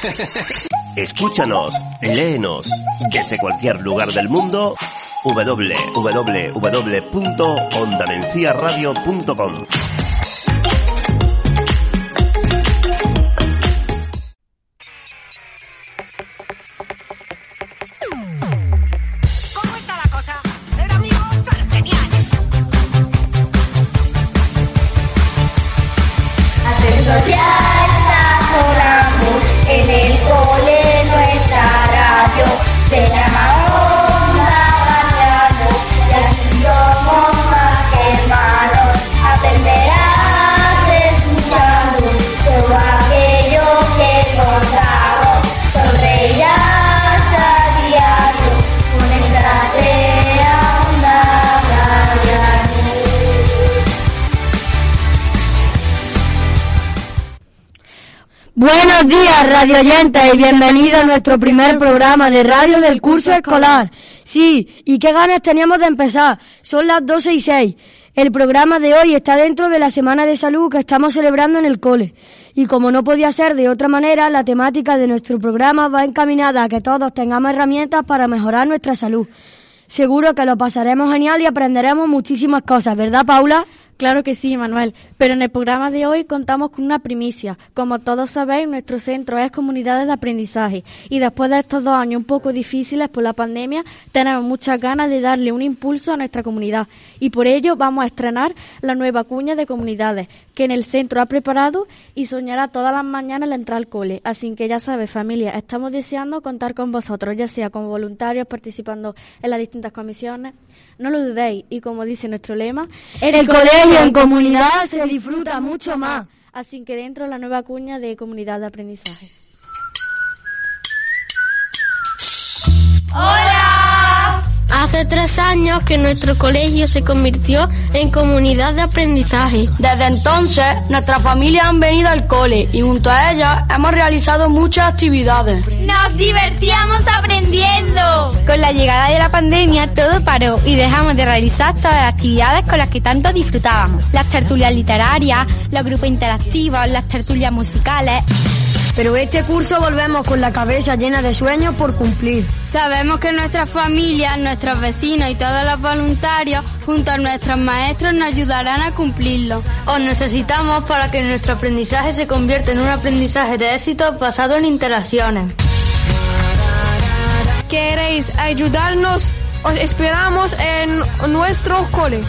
Escúchanos, léenos desde cualquier lugar del mundo www.ondamenciaradio.com Radio oyentes, y bienvenidos a nuestro primer programa de radio del curso escolar. Sí, y qué ganas teníamos de empezar. Son las 12 y 6. El programa de hoy está dentro de la Semana de Salud que estamos celebrando en el cole. Y como no podía ser de otra manera, la temática de nuestro programa va encaminada a que todos tengamos herramientas para mejorar nuestra salud. Seguro que lo pasaremos genial y aprenderemos muchísimas cosas, ¿verdad, Paula? Claro que sí, Manuel. Pero en el programa de hoy contamos con una primicia. Como todos sabéis, nuestro centro es Comunidades de Aprendizaje. Y después de estos dos años un poco difíciles por la pandemia, tenemos muchas ganas de darle un impulso a nuestra comunidad. Y por ello vamos a estrenar la nueva cuña de comunidades, que en el centro ha preparado y soñará todas las mañanas al entrar al cole. Así que ya sabes, familia, estamos deseando contar con vosotros, ya sea como voluntarios participando en las distintas comisiones. No lo dudéis. Y como dice nuestro lema, El colegio en comunidad se disfruta mucho más. Así que dentro la nueva cuña de comunidad de aprendizaje. Hace tres años que nuestro colegio se convirtió en comunidad de aprendizaje. Desde entonces, nuestras familias han venido al cole y junto a ellas hemos realizado muchas actividades. ¡Nos divertíamos aprendiendo! Con la llegada de la pandemia todo paró y dejamos de realizar todas las actividades con las que tanto disfrutábamos. Las tertulias literarias, los grupos interactivos, las tertulias musicales. Pero este curso volvemos con la cabeza llena de sueños por cumplir. Sabemos que nuestras familias, nuestros vecinos y todos los voluntarios, junto a nuestros maestros, nos ayudarán a cumplirlo. Os necesitamos para que nuestro aprendizaje se convierta en un aprendizaje de éxito basado en interacciones. ¿Queréis ayudarnos? Os esperamos en nuestro cole.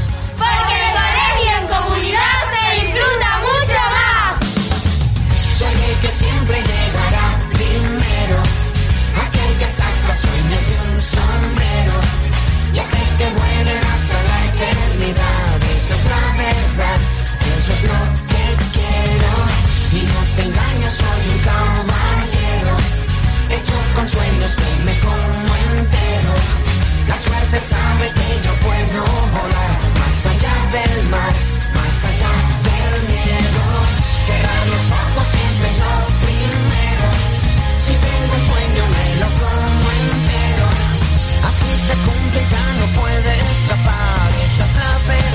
Que siempre llegará primero. Aquel que saca sueños de un sombrero. Y hace que vuelen hasta la eternidad. Esa es la verdad. Eso es lo que quiero. Y no te engañes, soy un caballero. Hecho con sueños que me como enteros. La suerte sabe que yo puedo volar. Más allá del mar. Se cumple, ya no puede escapar. Esa es la verdad.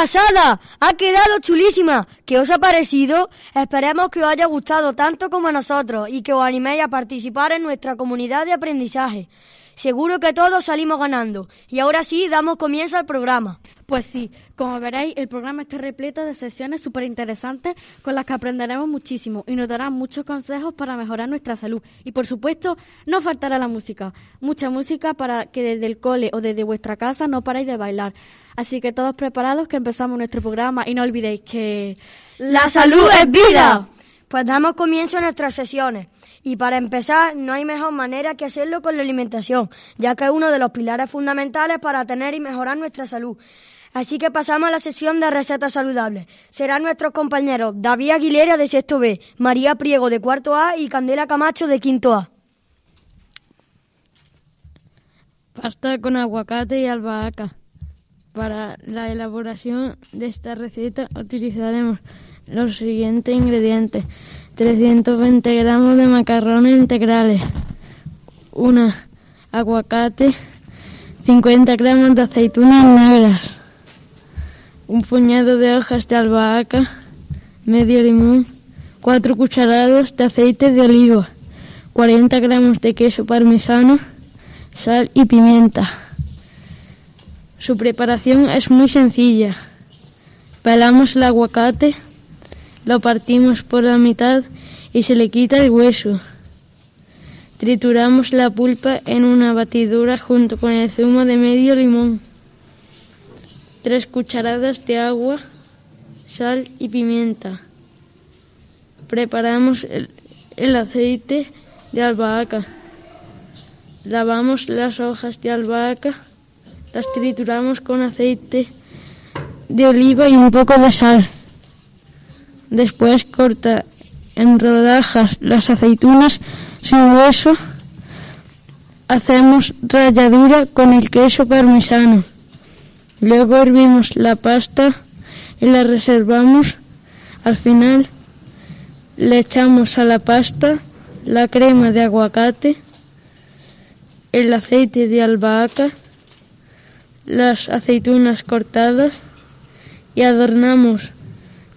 Pasada! Ha quedado chulísima. ¿Qué os ha parecido? Esperemos que os haya gustado tanto como a nosotros y que os animéis a participar en nuestra comunidad de aprendizaje. Seguro que todos salimos ganando. Y ahora sí, damos comienzo al programa. Pues sí, como veréis, el programa está repleto de sesiones súper interesantes con las que aprenderemos muchísimo y nos darán muchos consejos para mejorar nuestra salud. Y por supuesto, no faltará la música. Mucha música para que desde el cole o desde vuestra casa no paréis de bailar. Así que todos preparados que empezamos nuestro programa y no olvidéis que... ¡La salud es vida! Pues damos comienzo a nuestras sesiones. Y para empezar, no hay mejor manera que hacerlo con la alimentación, ya que es uno de los pilares fundamentales para tener y mejorar nuestra salud. Así que pasamos a la sesión de recetas saludables. Serán nuestros compañeros David Aguilera de sexto B, María Priego de cuarto A y Candela Camacho de quinto A. Pasta con aguacate y albahaca. Para la elaboración de esta receta utilizaremos los siguientes ingredientes. 320 gramos de macarrones integrales, una aguacate, 50 gramos de aceitunas negras, un puñado de hojas de albahaca, medio limón, 4 cucharadas de aceite de oliva, 40 gramos de queso parmesano, sal y pimienta. Su preparación es muy sencilla. Pelamos el aguacate, lo partimos por la mitad y se le quita el hueso. Trituramos la pulpa en una batidora junto con el zumo de medio limón. Tres cucharadas de agua, sal y pimienta. Preparamos el, el aceite de albahaca. Lavamos las hojas de albahaca, las trituramos con aceite de oliva y un poco de sal. Después corta en rodajas las aceitunas sin hueso. Hacemos ralladura con el queso parmesano. Luego hervimos la pasta y la reservamos. Al final le echamos a la pasta la crema de aguacate, el aceite de albahaca, las aceitunas cortadas y adornamos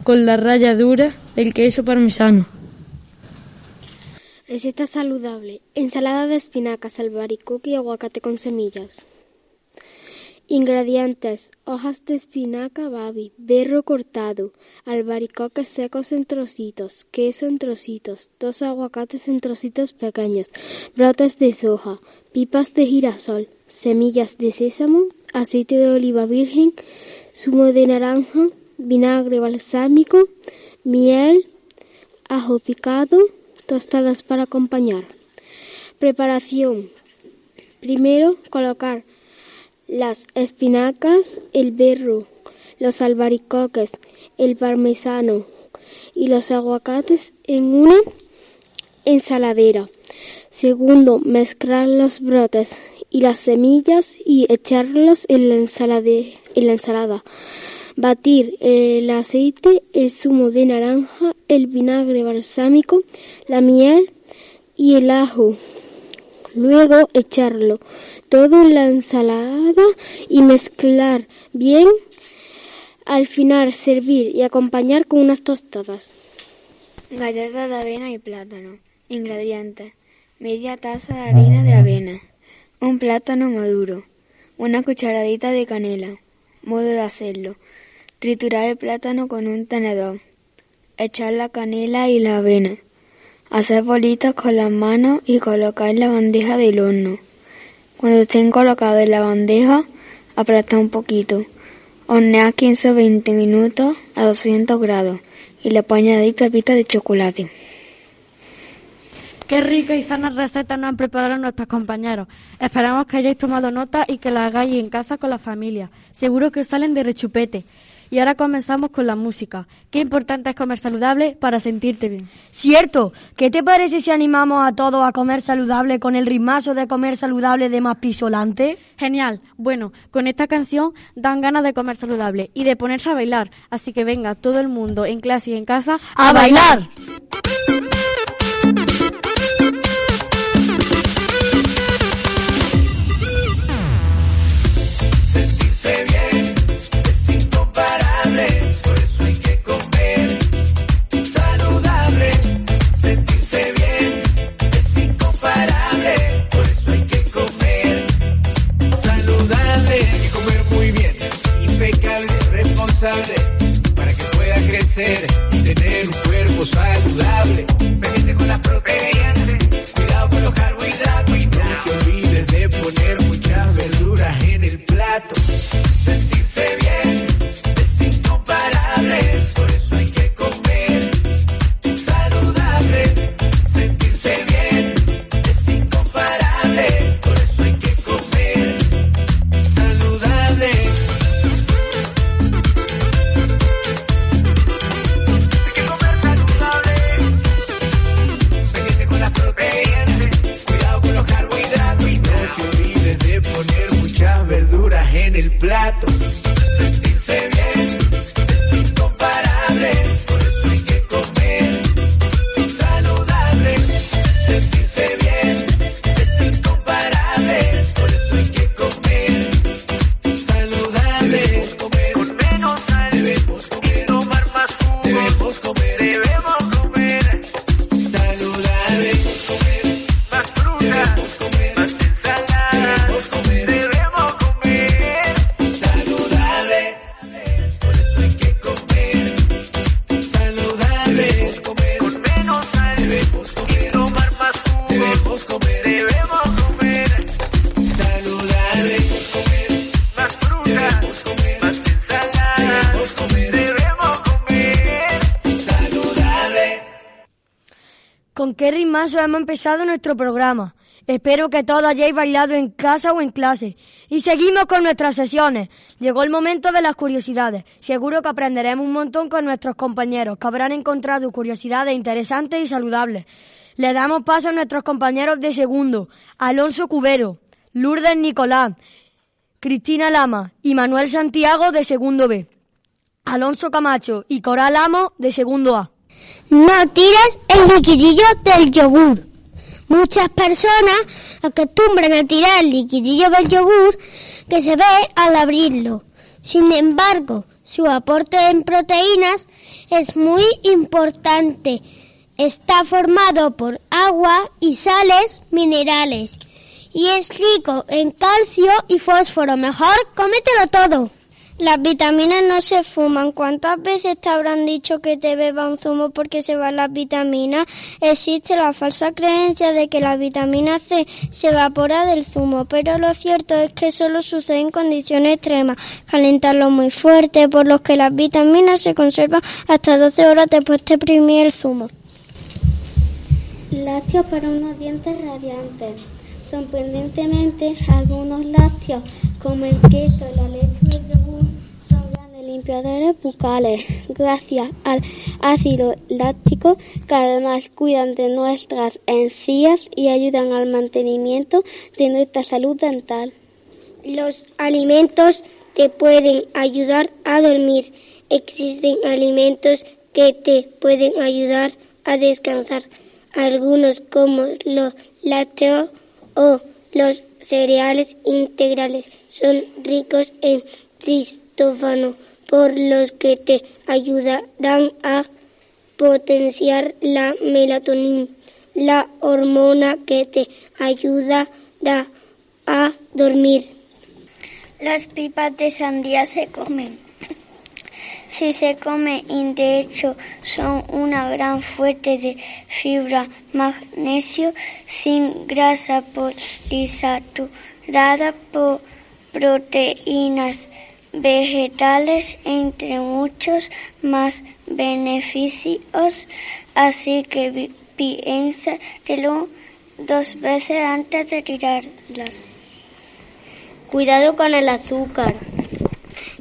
con la ralladura del queso parmesano. Receta saludable. Ensalada de espinacas, albaricoque y aguacate con semillas. Ingredientes. Hojas de espinaca babi, berro cortado, albaricoques secos en trocitos, queso en trocitos, dos aguacates en trocitos pequeños, brotes de soja, pipas de girasol, semillas de sésamo, aceite de oliva virgen, zumo de naranja, vinagre balsámico, miel, ajo picado, tostadas para acompañar. Preparación. Primero colocar las espinacas, el berro, los albaricoques, el parmesano y los aguacates en una ensaladera. Segundo, mezclar los brotes y las semillas y echarlos en la, en la ensalada. Batir el aceite, el zumo de naranja, el vinagre balsámico, la miel y el ajo. Luego echarlo todo en la ensalada y mezclar bien. Al final servir y acompañar con unas tostadas. Galletas de avena y plátano. Ingredientes. Media taza de harina de avena. Un plátano maduro. Una cucharadita de canela. Modo de hacerlo. Triturar el plátano con un tenedor. Echar la canela y la avena. Hacer bolitas con las manos y colocar en la bandeja del horno. Cuando estén colocados en la bandeja, aplastar un poquito. Hornear 15 o 20 minutos a 200 grados y le puedes añadir pepitas de chocolate. Qué rica y sana receta nos han preparado nuestros compañeros. Esperamos que hayáis tomado nota y que la hagáis en casa con la familia. Seguro que os salen de rechupete. Y ahora comenzamos con la música. Qué importante es comer saludable para sentirte bien. Cierto, ¿qué te parece si animamos a todos a comer saludable con el ritmazo de comer saludable de más pisolante? Genial. Bueno, con esta canción dan ganas de comer saludable y de ponerse a bailar. Así que venga todo el mundo en clase y en casa ¡A bailar! Y tener un cuerpo saludable. Pendiente con las proteínas, cuidado con los carbohidratos y no se olvides de poner muchas verduras en el plato. Sentirse bien en el plato. Hemos empezado nuestro programa. Espero que todos hayáis bailado en casa o en clase. Y seguimos con nuestras sesiones. Llegó el momento de las curiosidades. Seguro que aprenderemos un montón con nuestros compañeros, que habrán encontrado curiosidades interesantes y saludables. Le damos paso a nuestros compañeros de segundo, Alonso Cubero, Lourdes Nicolás, Cristina Lama y Manuel Santiago de segundo B. Alonso Camacho y Coral Amo de segundo A. No tires el liquidillo del yogur. Muchas personas acostumbran a tirar el liquidillo del yogur que se ve al abrirlo. Sin embargo, su aporte en proteínas es muy importante. Está formado por agua y sales minerales y es rico en calcio y fósforo. Mejor cómetelo todo. Las vitaminas no se fuman. ¿Cuántas veces te habrán dicho que te beba un zumo porque se van las vitaminas? Existe la falsa creencia de que la vitamina C se evapora del zumo, pero lo cierto es que solo sucede en condiciones extremas. Calentarlo muy fuerte, por lo que las vitaminas se conservan hasta 12 horas después de exprimir el zumo. Lácteos para unos dientes radiantes. Sorprendentemente, algunos lácteos, como el queso, la leche el yogur, son grandes limpiadores bucales. Gracias al ácido láctico, que además cuidan de nuestras encías y ayudan al mantenimiento de nuestra salud dental. Los alimentos te pueden ayudar a dormir. Existen alimentos que te pueden ayudar a descansar. Algunos como los lácteos o los cereales integrales son ricos en tristófano, por los que te ayudarán a potenciar la melatonina, la hormona que te ayudará a dormir. Las pipas de sandía se comen. Si se come y de hecho son una gran fuente de fibra, magnesio, sin grasa polisaturada por proteínas vegetales, entre muchos más beneficios. Así que piénsatelo dos veces antes de tirarlas. Cuidado con el azúcar.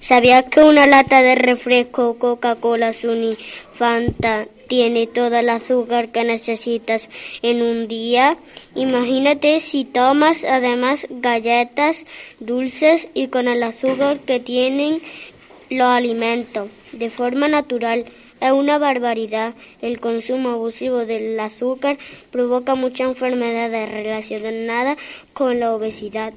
¿Sabías que una lata de refresco Coca-Cola, Suni, Fanta tiene todo el azúcar que necesitas en un día? Imagínate si tomas además galletas dulces y con el azúcar que tienen los alimentos de forma natural. Es una barbaridad. El consumo abusivo del azúcar provoca muchas enfermedades relacionadas con la obesidad.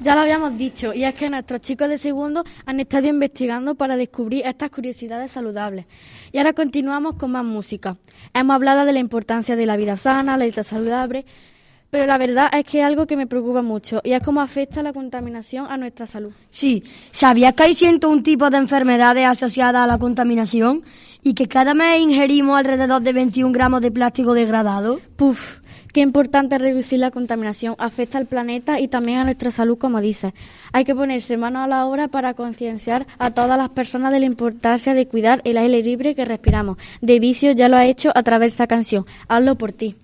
Ya lo habíamos dicho, y es que nuestros chicos de segundo han estado investigando para descubrir estas curiosidades saludables. Y ahora continuamos con más música. Hemos hablado de la importancia de la vida sana, la dieta saludable, pero la verdad es que es algo que me preocupa mucho, y es cómo afecta la contaminación a nuestra salud. Sí, ¿sabías que hay 101 tipos de enfermedades asociadas a la contaminación? Y que cada mes ingerimos alrededor de 21 gramos de plástico degradado. Puf, qué importante reducir la contaminación. Afecta al planeta y también a nuestra salud, como dices. Hay que ponerse mano a la obra para concienciar a todas las personas de la importancia de cuidar el aire libre que respiramos. De vicio ya lo ha hecho a través de esta canción. Hazlo por ti.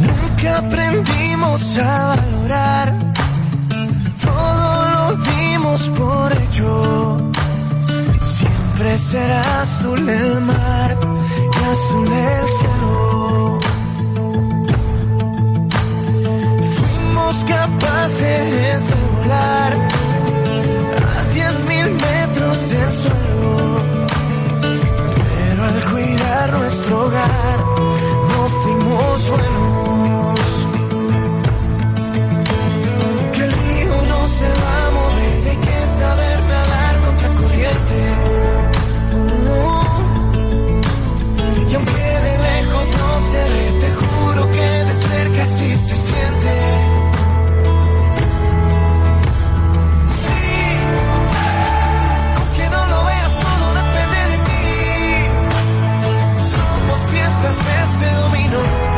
Nunca aprendimos a valorar, todo lo dimos por hecho. Siempre será azul el mar y azul el cielo. somos capaces de volar a diez mil metros del suelo. Pero al cuidar nuestro hogar, no fuimos buenos. Ti. Somos piezas de este dominó.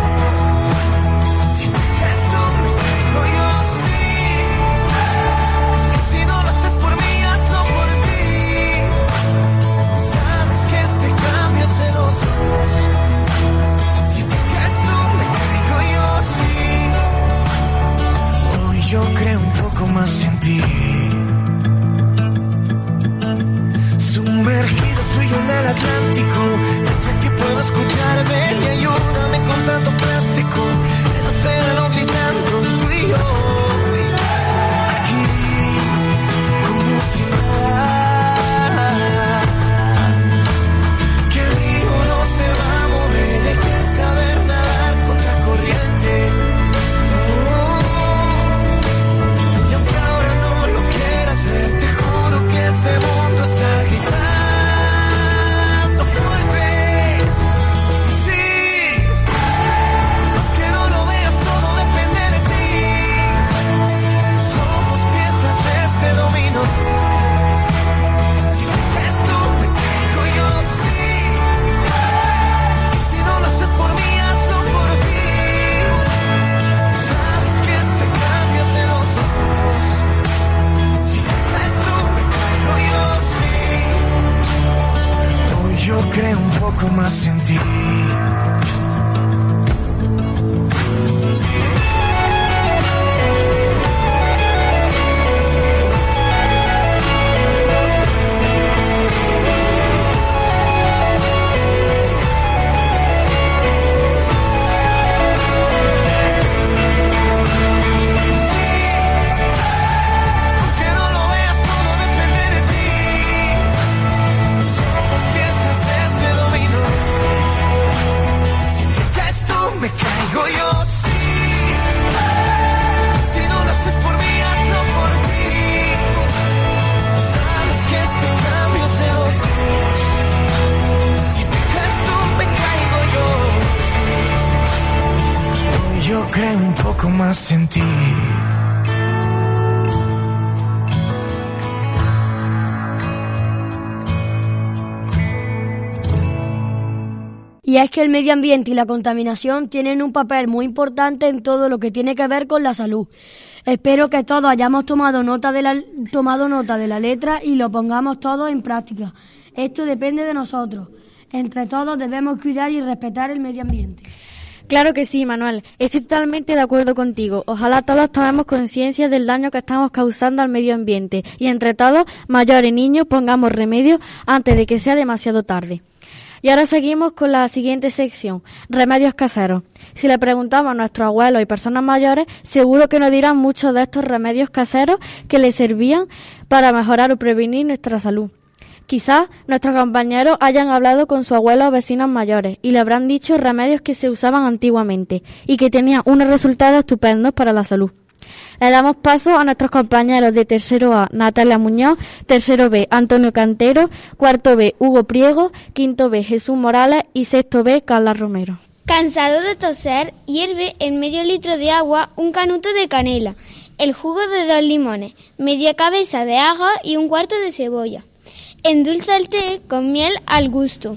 Que el medio ambiente y la contaminación tienen un papel muy importante en todo lo que tiene que ver con la salud. Espero que todos hayamos tomado nota de la, tomado nota de la letra y lo pongamos todos en práctica. Esto depende de nosotros. Entre todos debemos cuidar y respetar el medio ambiente. Claro que sí, Manuel. Estoy totalmente de acuerdo contigo. Ojalá todos tomemos conciencia del daño que estamos causando al medio ambiente y entre todos, mayores y niños, pongamos remedio antes de que sea demasiado tarde. Y ahora seguimos con la siguiente sección, remedios caseros. Si le preguntamos a nuestros abuelos y personas mayores, seguro que nos dirán muchos de estos remedios caseros que les servían para mejorar o prevenir nuestra salud. Quizás nuestros compañeros hayan hablado con sus abuelos o vecinos mayores y le habrán dicho remedios que se usaban antiguamente y que tenían unos resultados estupendos para la salud. Le damos paso a nuestros compañeros de tercero A, Natalia Muñoz, tercero B, Antonio Cantero, cuarto B, Hugo Priego, quinto B, Jesús Morales y sexto B, Carla Romero. Cansado de toser, hierve en medio litro de agua un canuto de canela, el jugo de dos limones, media cabeza de ajo y un cuarto de cebolla. Endulza el té con miel al gusto.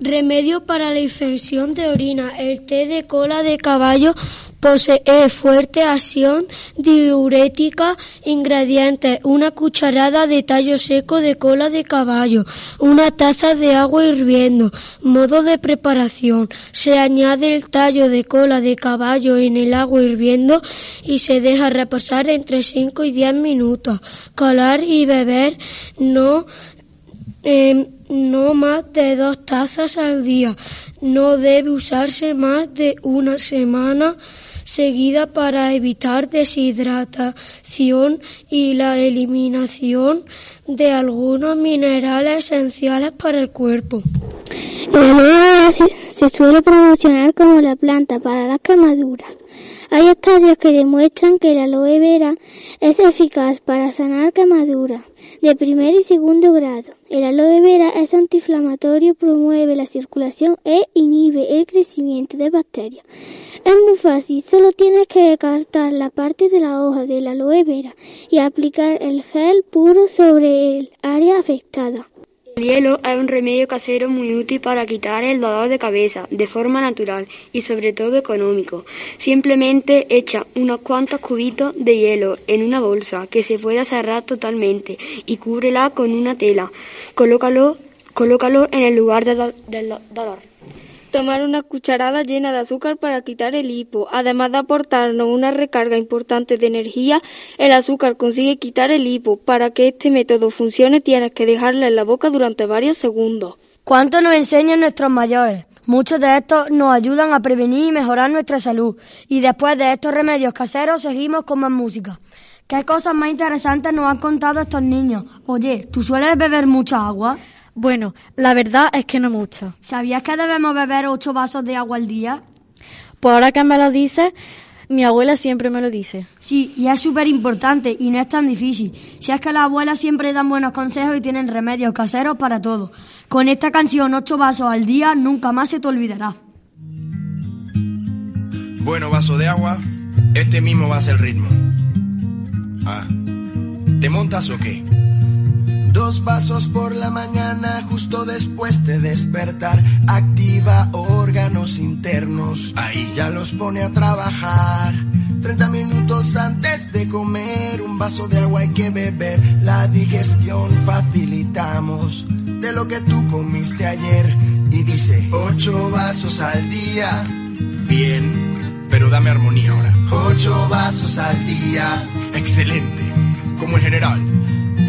Remedio para la infección de orina. El té de cola de caballo posee fuerte acción diurética. Ingredientes: una cucharada de tallo seco de cola de caballo, una taza de agua hirviendo. Modo de preparación: se añade el tallo de cola de caballo en el agua hirviendo y se deja reposar entre 5 y 10 minutos. Calar y beber no eh, no más de dos tazas al día. No debe usarse más de una semana seguida para evitar deshidratación y la eliminación de algunos minerales esenciales para el cuerpo. Se, se suele promocionar como la planta para las quemaduras. Hay estudios que demuestran que el aloe vera es eficaz para sanar quemaduras de primer y segundo grado. El aloe vera es antiinflamatorio, promueve la circulación e inhibe el crecimiento de bacterias. Es muy fácil, solo tienes que cortar la parte de la hoja del aloe vera y aplicar el gel puro sobre el área afectada. El hielo es un remedio casero muy útil para quitar el dolor de cabeza de forma natural y sobre todo económico. Simplemente echa unos cuantos cubitos de hielo en una bolsa que se pueda cerrar totalmente y cúbrela con una tela. Colócalo, colócalo en el lugar de del do- dolor. Tomar una cucharada llena de azúcar para quitar el hipo. Además de aportarnos una recarga importante de energía, el azúcar consigue quitar el hipo. Para que este método funcione tienes que dejarla en la boca durante varios segundos. ¿Cuánto nos enseñan nuestros mayores? Muchos de estos nos ayudan a prevenir y mejorar nuestra salud. Y después de estos remedios caseros seguimos con más música. ¿Qué cosas más interesantes nos han contado estos niños? Oye, ¿tú sueles beber mucha agua? Bueno, la verdad es que no mucho. ¿Sabías que debemos beber ocho vasos de agua al día? Pues ahora que me lo dices, mi abuela siempre me lo dice. Sí, y es súper importante y no es tan difícil. Si es que las abuelas siempre dan buenos consejos y tienen remedios caseros para todo. Con esta canción, ocho vasos al día, nunca más se te olvidará. Bueno, vaso de agua, este mismo va a ser el ritmo. Ah, ¿te montas o qué? Dos vasos por la mañana justo después de despertar. Activa órganos internos. Ahí ya los pone a trabajar. 30 minutos antes de comer, un vaso de agua hay que beber. La digestión facilitamos de lo que tú comiste ayer. Y dice, ocho vasos al día. Bien, pero dame armonía ahora. Ocho vasos al día. Excelente, como en general.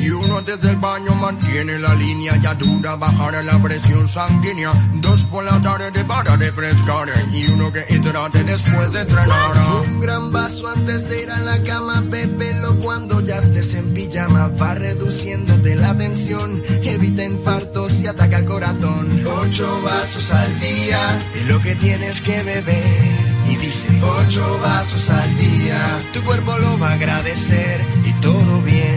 Y uno desde el baño mantiene la línea ya dura, bajar la presión sanguínea. Dos por la tarde para refrescar. Y uno que hidrate después de entrenar. Un gran vaso antes de ir a la cama, bébelo cuando ya estés en pijama. Va reduciéndote la tensión, evita infartos y ataca el corazón. Ocho vasos al día es lo que tienes que beber. Y dice, ocho vasos al día, tu cuerpo lo va a agradecer y todo bien.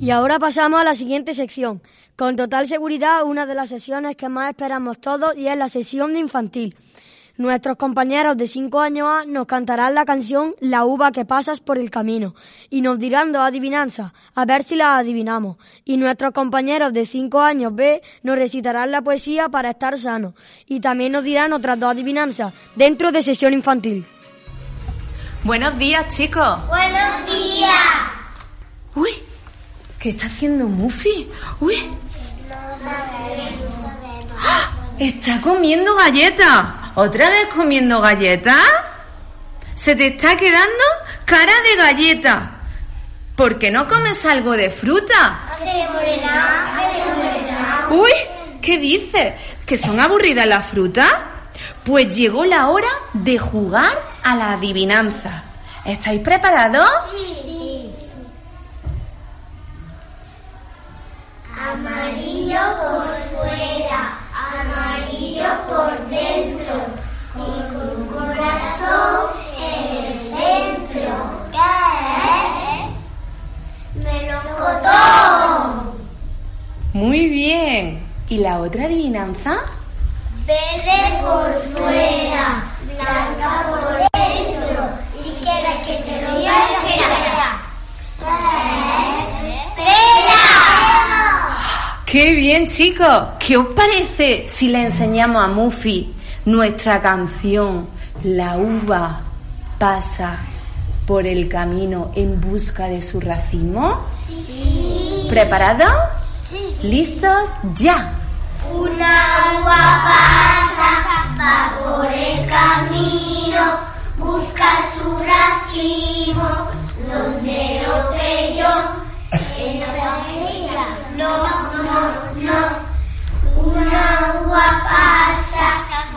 Y ahora pasamos a la siguiente sección. Con total seguridad, una de las sesiones que más esperamos todos y es la sesión de infantil. Nuestros compañeros de 5 años A nos cantarán la canción La uva que pasas por el camino y nos dirán dos adivinanzas, a ver si las adivinamos. Y nuestros compañeros de 5 años B nos recitarán la poesía para estar sanos y también nos dirán otras dos adivinanzas dentro de sesión infantil. Buenos días, chicos. Buenos días. Uy, ¿qué está haciendo Muffy? Uy, ¡Ah! está comiendo galletas. ¿Otra vez comiendo galletas? Se te está quedando cara de galleta. ¿Por qué no comes algo de fruta? Uy, ¿qué dices? ¿Que son aburridas las frutas? Pues llegó la hora de jugar a la adivinanza. ¿Estáis preparados? Amarillo por fuera, amarillo por dentro, y con un corazón en el centro. ¿Qué es? Melocotón. Muy bien. ¿Y la otra adivinanza? Verde por fuera, blanca por dentro. Si quieres que te lo diga, ¡Qué bien, chicos! ¿Qué os parece si le enseñamos a Muffy nuestra canción La uva pasa por el camino en busca de su racimo? ¿Preparados? ¿Listos? ¡Ya! Una uva pasa, va por el camino, busca su racimo, donde lo pelló, agua pasa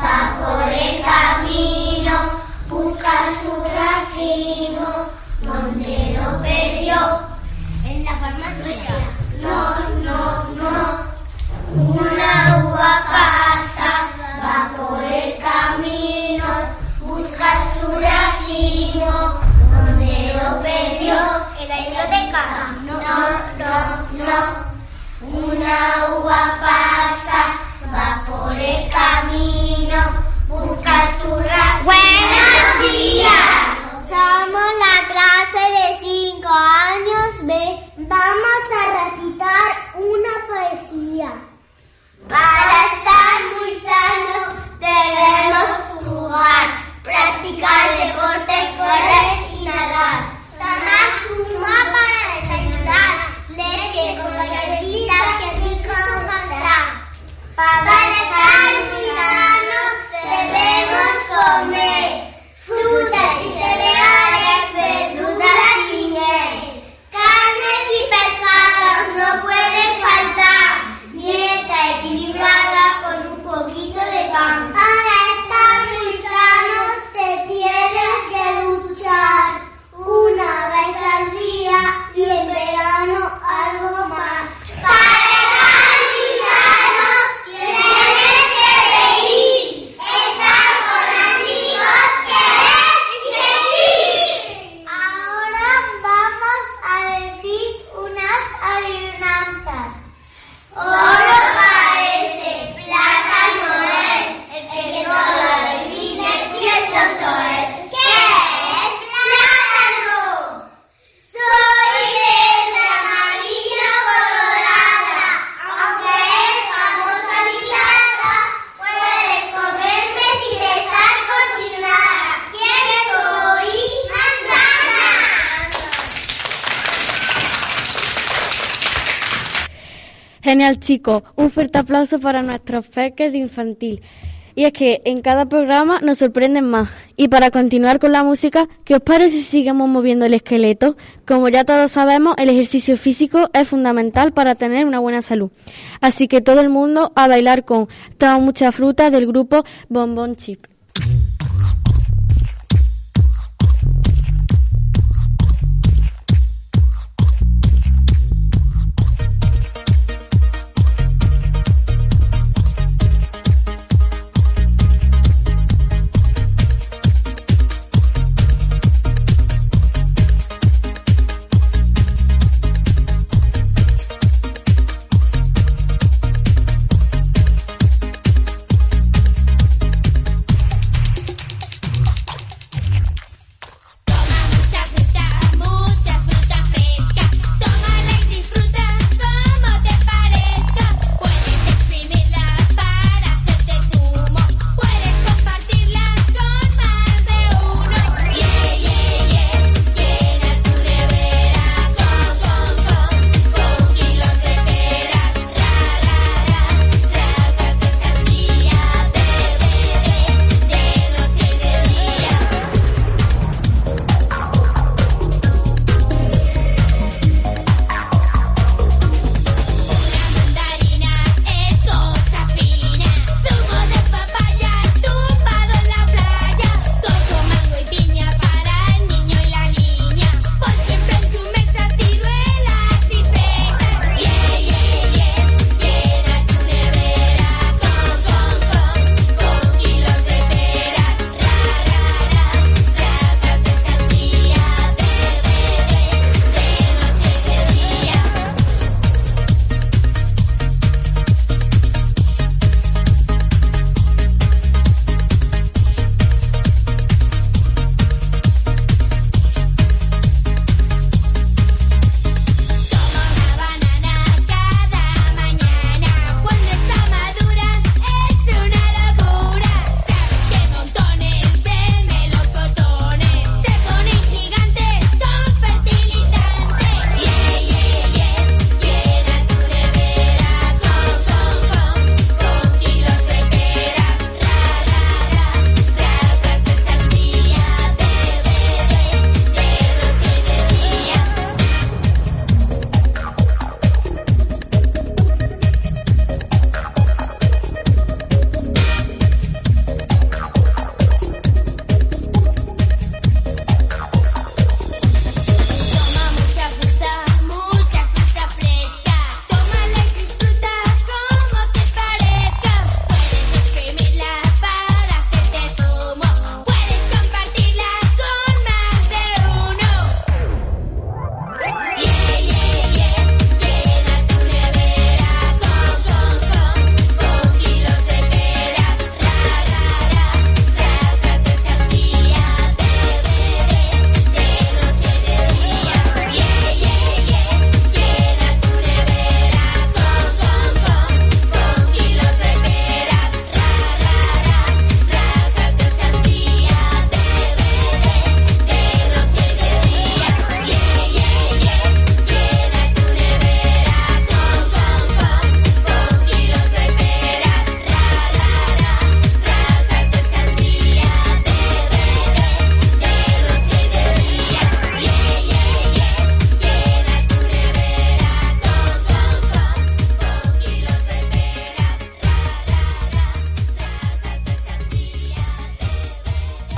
va por el camino, busca su racimo donde lo perdió. En la farmacia. No, no, no. Una agua pasa va por el camino, busca su racimo donde lo perdió. En la biblioteca. No, no, no. no. Una agua pasa raza. Buenos días. Somos la clase de 5 años B. Vamos a recitar una poesía. Para estar muy sanos debemos jugar, practicar deporte, correr y nadar. Tomar zumo para desayunar, leche con galletitas que. Para estar sanos debemos comer frutas y cereales, verduras y miel. Carnes y pescados no pueden faltar. Dieta equilibrada con un poquito de pan. Para estar muy sano te tienes que duchar una vez al día y en verano algo más estar muy sano tienes que reír, estar con amigos, querer y sentir. Ahora vamos a decir unas adivinanzas. Oro parece, plata no es, el que no lo adivine bien tonto es. ¿Qué es? ¡Plátano! Soy verde, amarilla, colorada, aunque es famosa mi plata, puedes comerme sin estar cocinada. ¿Quién soy? ¡Manzana! Genial, chicos. Un fuerte aplauso para nuestros peques de infantil. Y es que en cada programa nos sorprenden más. Y para continuar con la música, ¿qué os parece si seguimos moviendo el esqueleto? Como ya todos sabemos, el ejercicio físico es fundamental para tener una buena salud. Así que todo el mundo a bailar con Toda Mucha Fruta del grupo Bombón Chip.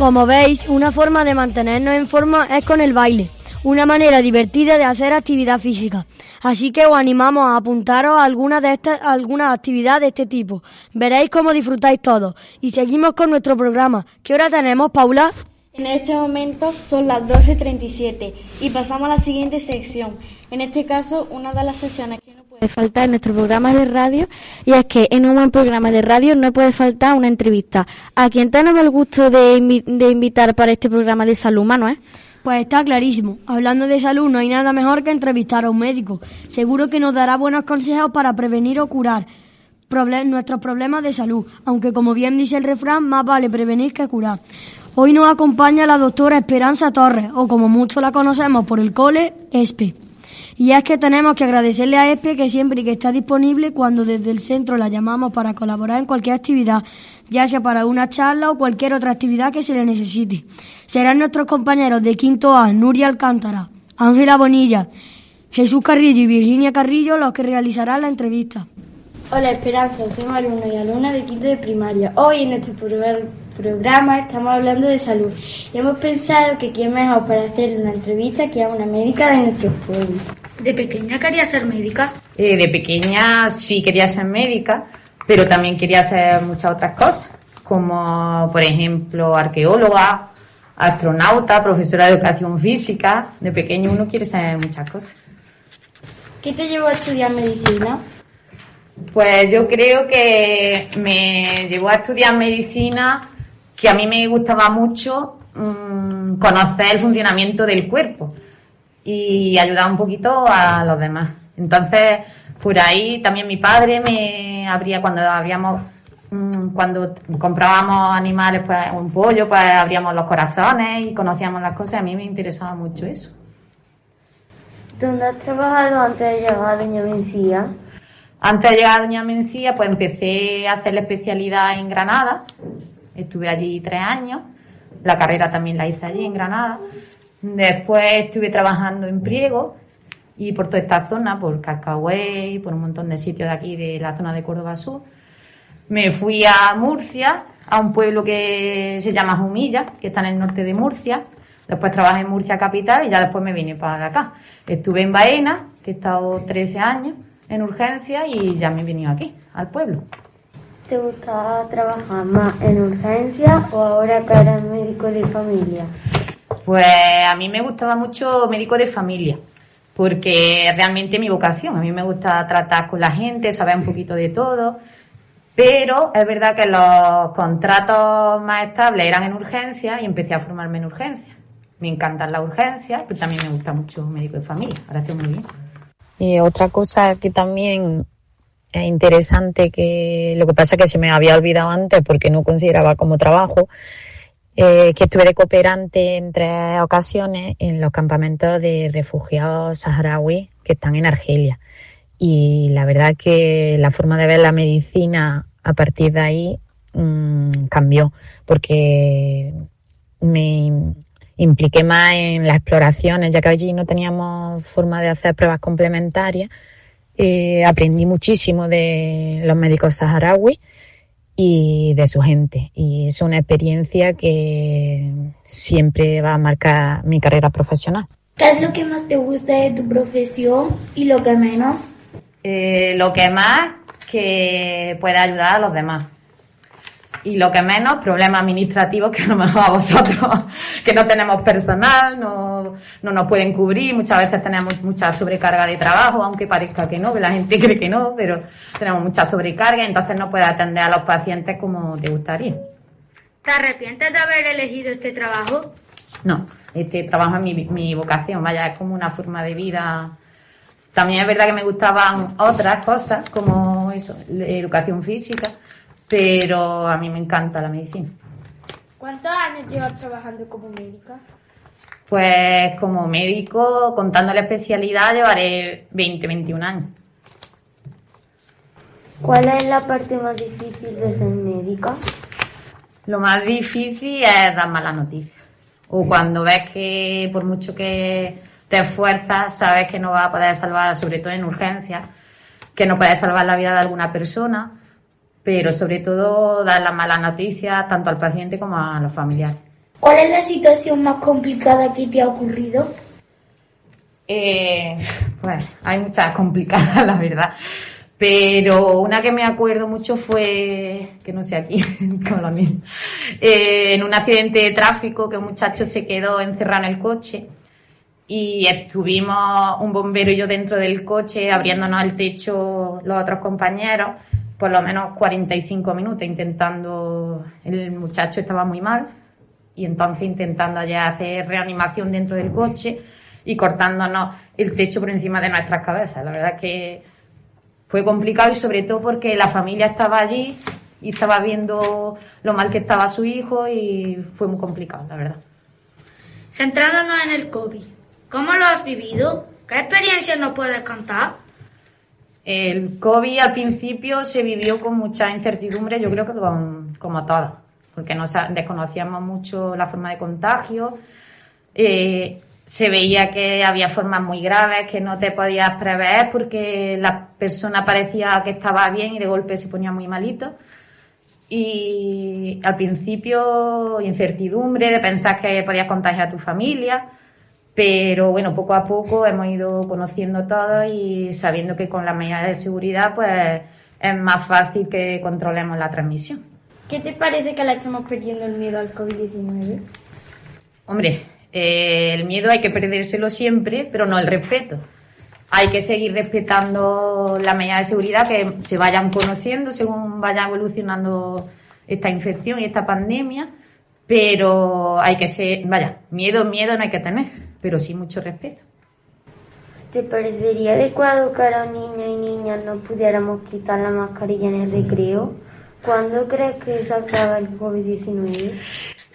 Como veis, una forma de mantenernos en forma es con el baile, una manera divertida de hacer actividad física. Así que os animamos a apuntaros a algunas de estas, a algunas actividades de este tipo. Veréis cómo disfrutáis todos. Y seguimos con nuestro programa. ¿Qué hora tenemos, Paula? En este momento son las 12.37 y pasamos a la siguiente sección. En este caso, una de las no puede faltar en nuestro programa de radio y es que en un buen programa de radio no puede faltar una entrevista. ¿A quién tenemos el gusto de, de invitar para este programa de salud, Manuel? Pues está clarísimo. Hablando de salud, no hay nada mejor que entrevistar a un médico. Seguro que nos dará buenos consejos para prevenir o curar nuestros problemas de salud. Aunque, como bien dice el refrán, más vale prevenir que curar. Hoy nos acompaña la doctora Esperanza Torres, o como muchos la conocemos por el cole, ESPE. Y es que tenemos que agradecerle a ESPE que siempre que está disponible cuando desde el centro la llamamos para colaborar en cualquier actividad, ya sea para una charla o cualquier otra actividad que se le necesite. Serán nuestros compañeros de quinto A, Nuria Alcántara, Ángela Bonilla, Jesús Carrillo y Virginia Carrillo los que realizarán la entrevista. Hola Esperanza, soy alumna y alumna de quinto de primaria. Hoy en nuestro primer programa estamos hablando de salud y hemos pensado que quién mejor para hacer una entrevista que a una médica de nuestro pueblo. ¿De pequeña quería ser médica? Eh, de pequeña sí quería ser médica, pero también quería hacer muchas otras cosas, como por ejemplo arqueóloga, astronauta, profesora de educación física. De pequeño uno quiere ser muchas cosas. ¿Qué te llevó a estudiar medicina? Pues yo creo que me llevó a estudiar medicina, que a mí me gustaba mucho mm, conocer el funcionamiento del cuerpo y ayudar un poquito a los demás. Entonces, por ahí también mi padre me abría cuando abríamos mm, cuando comprábamos animales, pues un pollo, pues abríamos los corazones y conocíamos las cosas. A mí me interesaba mucho eso. ¿Dónde has trabajado antes de llegar a Doña Mencía? Antes de llegar a Doña Mencía, pues empecé a hacer la especialidad en Granada. Estuve allí tres años. La carrera también la hice allí en Granada. Después estuve trabajando en Priego y por toda esta zona, por Cascahuey, por un montón de sitios de aquí de la zona de Córdoba Sur. Me fui a Murcia, a un pueblo que se llama Jumilla, que está en el norte de Murcia. Después trabajé en Murcia capital y ya después me vine para acá. Estuve en Baena, que he estado 13 años en urgencia y ya me he venido aquí, al pueblo. ¿Te gustaba trabajar más en urgencia o ahora que eres médico de familia? Pues a mí me gustaba mucho médico de familia, porque realmente mi vocación. A mí me gusta tratar con la gente, saber un poquito de todo. Pero es verdad que los contratos más estables eran en urgencia y empecé a formarme en urgencia. Me encantan las urgencias, pero también me gusta mucho médico de familia. Ahora estoy muy bien. Y otra cosa que también es interesante, que lo que pasa es que se me había olvidado antes porque no consideraba como trabajo, eh, que estuve de cooperante en tres ocasiones en los campamentos de refugiados saharauis que están en Argelia. Y la verdad que la forma de ver la medicina a partir de ahí mm, cambió, porque me impliqué más en las exploraciones, ya que allí no teníamos forma de hacer pruebas complementarias. Eh, aprendí muchísimo de los médicos saharauis y de su gente. Y es una experiencia que siempre va a marcar mi carrera profesional. ¿Qué es lo que más te gusta de tu profesión y lo que menos? Eh, lo que más que pueda ayudar a los demás. Y lo que menos, problemas administrativos que a lo mejor a vosotros, que no tenemos personal, no, no nos pueden cubrir, muchas veces tenemos mucha sobrecarga de trabajo, aunque parezca que no, que la gente cree que no, pero tenemos mucha sobrecarga y entonces no puedes atender a los pacientes como te gustaría. ¿Te arrepientes de haber elegido este trabajo? No, este trabajo es mi, mi vocación, vaya, es como una forma de vida. También es verdad que me gustaban otras cosas, como eso, educación física, pero a mí me encanta la medicina. ¿Cuántos años llevas trabajando como médica? Pues como médico, contando la especialidad, llevaré 20, 21 años. ¿Cuál es la parte más difícil de ser médica? Lo más difícil es dar malas noticias. O cuando ves que por mucho que te esfuerzas, sabes que no vas a poder salvar, sobre todo en urgencias, que no puedes salvar la vida de alguna persona, pero sobre todo dar las malas noticias tanto al paciente como a los familiares. ¿Cuál es la situación más complicada que te ha ocurrido? Eh, bueno, hay muchas complicadas, la verdad. Pero una que me acuerdo mucho fue, que no sé aquí, con la misma, eh, en un accidente de tráfico que un muchacho se quedó encerrado en el coche y estuvimos un bombero y yo dentro del coche abriéndonos el techo los otros compañeros por lo menos 45 minutos intentando, el muchacho estaba muy mal y entonces intentando ya hacer reanimación dentro del coche y cortándonos el techo por encima de nuestras cabezas. La verdad que fue complicado y sobre todo porque la familia estaba allí y estaba viendo lo mal que estaba su hijo y fue muy complicado, la verdad. Centrándonos en el COVID, ¿cómo lo has vivido? ¿Qué experiencias nos puedes contar? El COVID al principio se vivió con mucha incertidumbre, yo creo que con, como todas, porque no desconocíamos mucho la forma de contagio. Eh, se veía que había formas muy graves que no te podías prever porque la persona parecía que estaba bien y de golpe se ponía muy malito. Y al principio incertidumbre de pensar que podías contagiar a tu familia, pero bueno, poco a poco hemos ido conociendo todo y sabiendo que con las medidas de seguridad pues es más fácil que controlemos la transmisión. ¿Qué te parece que le estamos perdiendo el miedo al COVID-19? Hombre, eh, el miedo hay que perdérselo siempre, pero no el respeto. Hay que seguir respetando las medidas de seguridad que se vayan conociendo según vaya evolucionando esta infección y esta pandemia, pero hay que ser, vaya, miedo, miedo no hay que tener, pero sí mucho respeto. ¿Te parecería adecuado que a los niños y niñas no pudiéramos quitar la mascarilla en el recreo? ¿Cuándo crees que se acaba el COVID-19?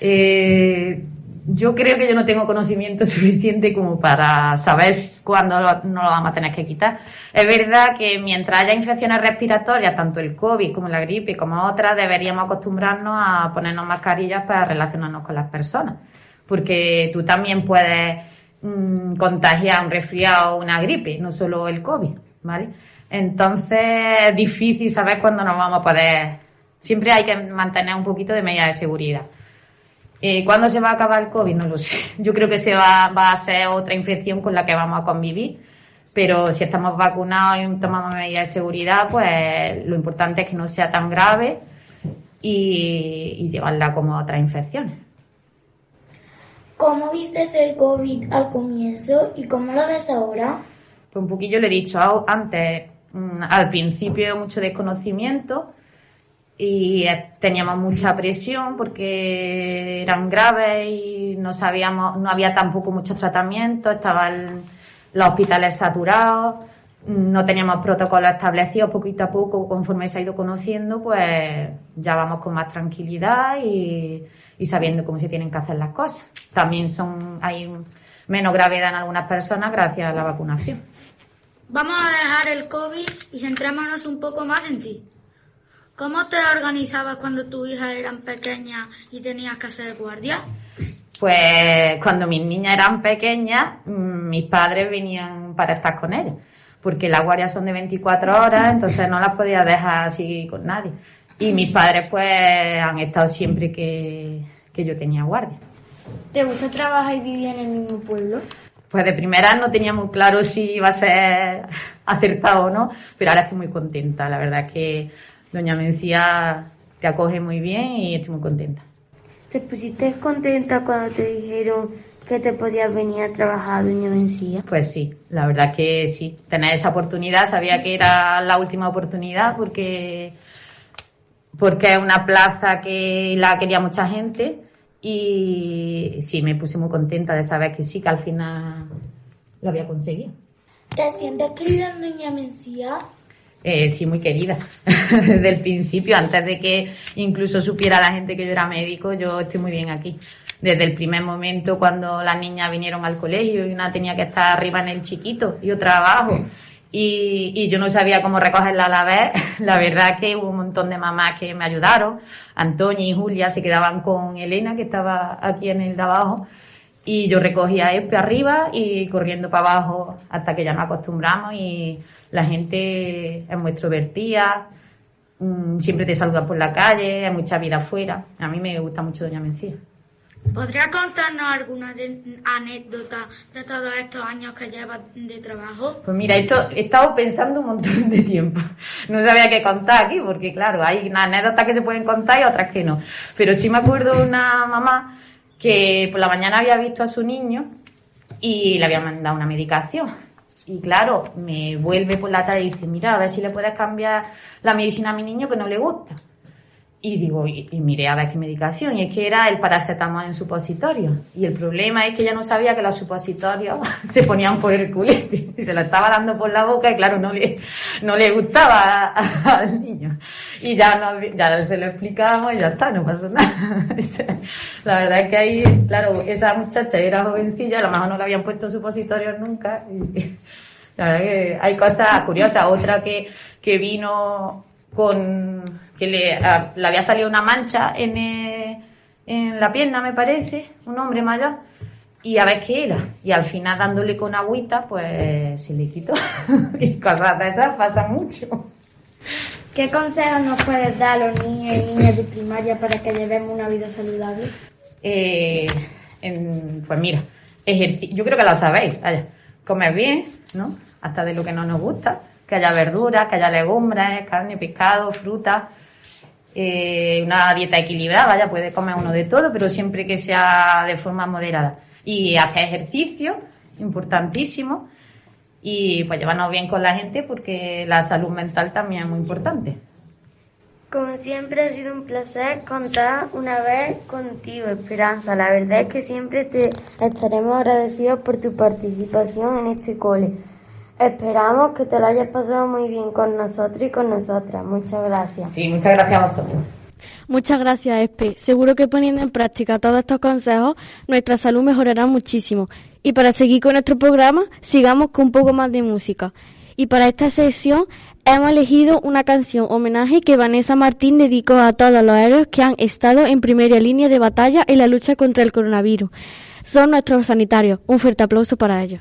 Eh, yo creo que yo no tengo conocimiento suficiente como para saber cuándo no lo vamos a tener que quitar. Es verdad que mientras haya infecciones respiratorias, tanto el COVID como la gripe como otras, deberíamos acostumbrarnos a ponernos mascarillas para relacionarnos con las personas. Porque tú también puedes mm, contagiar un resfriado una gripe, no solo el COVID, ¿vale? Entonces es difícil saber cuándo nos vamos a poder. Siempre hay que mantener un poquito de medida de seguridad. Eh, ¿Cuándo se va a acabar el COVID? No lo sé. Yo creo que se va, va a ser otra infección con la que vamos a convivir. Pero si estamos vacunados y tomamos medidas de seguridad, pues lo importante es que no sea tan grave y, y llevarla como otras infecciones. ¿Cómo viste el COVID al comienzo y cómo lo ves ahora? Pues un poquillo le he dicho antes, mm, al principio mucho desconocimiento y eh, teníamos mucha presión porque eran graves y no sabíamos, no había tampoco muchos tratamientos, estaban los hospitales saturados, no teníamos protocolos establecidos poquito a poco, conforme se ha ido conociendo, pues ya vamos con más tranquilidad y, y sabiendo cómo se tienen que hacer las cosas. También son, hay menos gravedad en algunas personas gracias a la vacunación. Vamos a dejar el COVID y centrémonos un poco más en ti. ¿Cómo te organizabas cuando tus hijas eran pequeñas y tenías que hacer guardia? Pues cuando mis niñas eran pequeñas, mm, mis padres venían para estar con ellas, porque las guardias son de 24 horas, entonces no las podía dejar así con nadie. Y mis padres pues han estado siempre que, que yo tenía guardia. ¿Te gusta trabajar y vivir en el mismo pueblo? Pues de primera no tenía muy claro si iba a ser acertado o no, pero ahora estoy muy contenta. La verdad es que Doña Mencía te acoge muy bien y estoy muy contenta. ¿Te pusiste contenta cuando te dijeron que te podías venir a trabajar, doña Mencía? Pues sí, la verdad que sí. Tener esa oportunidad, sabía que era la última oportunidad porque, porque es una plaza que la quería mucha gente y sí, me puse muy contenta de saber que sí, que al final lo había conseguido. ¿Te sientes querida, doña Mencía? Eh, sí, muy querida. Desde el principio, antes de que incluso supiera la gente que yo era médico, yo estoy muy bien aquí. Desde el primer momento, cuando las niñas vinieron al colegio y una tenía que estar arriba en el chiquito y otra abajo, y, y yo no sabía cómo recogerla a la vez, la verdad que hubo un montón de mamás que me ayudaron. Antonia y Julia se quedaban con Elena, que estaba aquí en el de abajo, y yo recogía Espe arriba y corriendo para abajo hasta que ya nos acostumbramos y la gente es muy extrovertida, mm, siempre te saludan por la calle, hay mucha vida afuera. A mí me gusta mucho Doña Mencía. ¿Podría contarnos alguna anécdota de todos estos años que llevas de trabajo? Pues mira, esto he estado pensando un montón de tiempo. No sabía qué contar aquí, porque claro, hay anécdotas que se pueden contar y otras que no. Pero sí me acuerdo de una mamá que por la mañana había visto a su niño y le había mandado una medicación. Y claro, me vuelve por la tarde y dice, mira, a ver si le puedes cambiar la medicina a mi niño que no le gusta. Y digo, y, y miré a ver qué medicación, y es que era el paracetamol en supositorio. Y el problema es que ella no sabía que los supositorios se ponían por el culete. Y se lo estaba dando por la boca y claro, no le, no le gustaba al niño. Y ya, no, ya se lo explicábamos y ya está, no pasó nada. La verdad es que ahí, claro, esa muchacha era jovencilla, a lo mejor no le habían puesto supositorios nunca. Y, la verdad que hay cosas curiosas. Otra que, que vino con que le, a- le había salido una mancha en, eh, en la pierna, me parece, un hombre mayor, y a ver qué era. Y al final dándole con agüita, pues se le quitó. y cosas de esas pasan mucho. ¿Qué consejos nos puedes dar a los niños y niñas de primaria para que llevemos una vida saludable? Eh, en- pues mira, yo creo que lo sabéis, vaya, comer bien, ¿no? Hasta de lo que no nos gusta, que haya verduras, que haya legumbres, carne, pescado, fruta, eh, una dieta equilibrada, vaya, puede comer uno de todo, pero siempre que sea de forma moderada. Y hacer ejercicio, importantísimo, y pues llevarnos bien con la gente porque la salud mental también es muy importante. Como siempre ha sido un placer contar una vez contigo, Esperanza. La verdad es que siempre te estaremos agradecidos por tu participación en este cole. Esperamos que te lo hayas pasado muy bien con nosotros y con nosotras. Muchas gracias. Sí, muchas gracias a vosotros. Muchas gracias, Espe. Seguro que poniendo en práctica todos estos consejos, nuestra salud mejorará muchísimo. Y para seguir con nuestro programa, sigamos con un poco más de música. Y para esta sesión hemos elegido una canción homenaje que Vanessa Martín dedicó a todos los héroes que han estado en primera línea de batalla en la lucha contra el coronavirus. Son nuestros sanitarios. Un fuerte aplauso para ellos.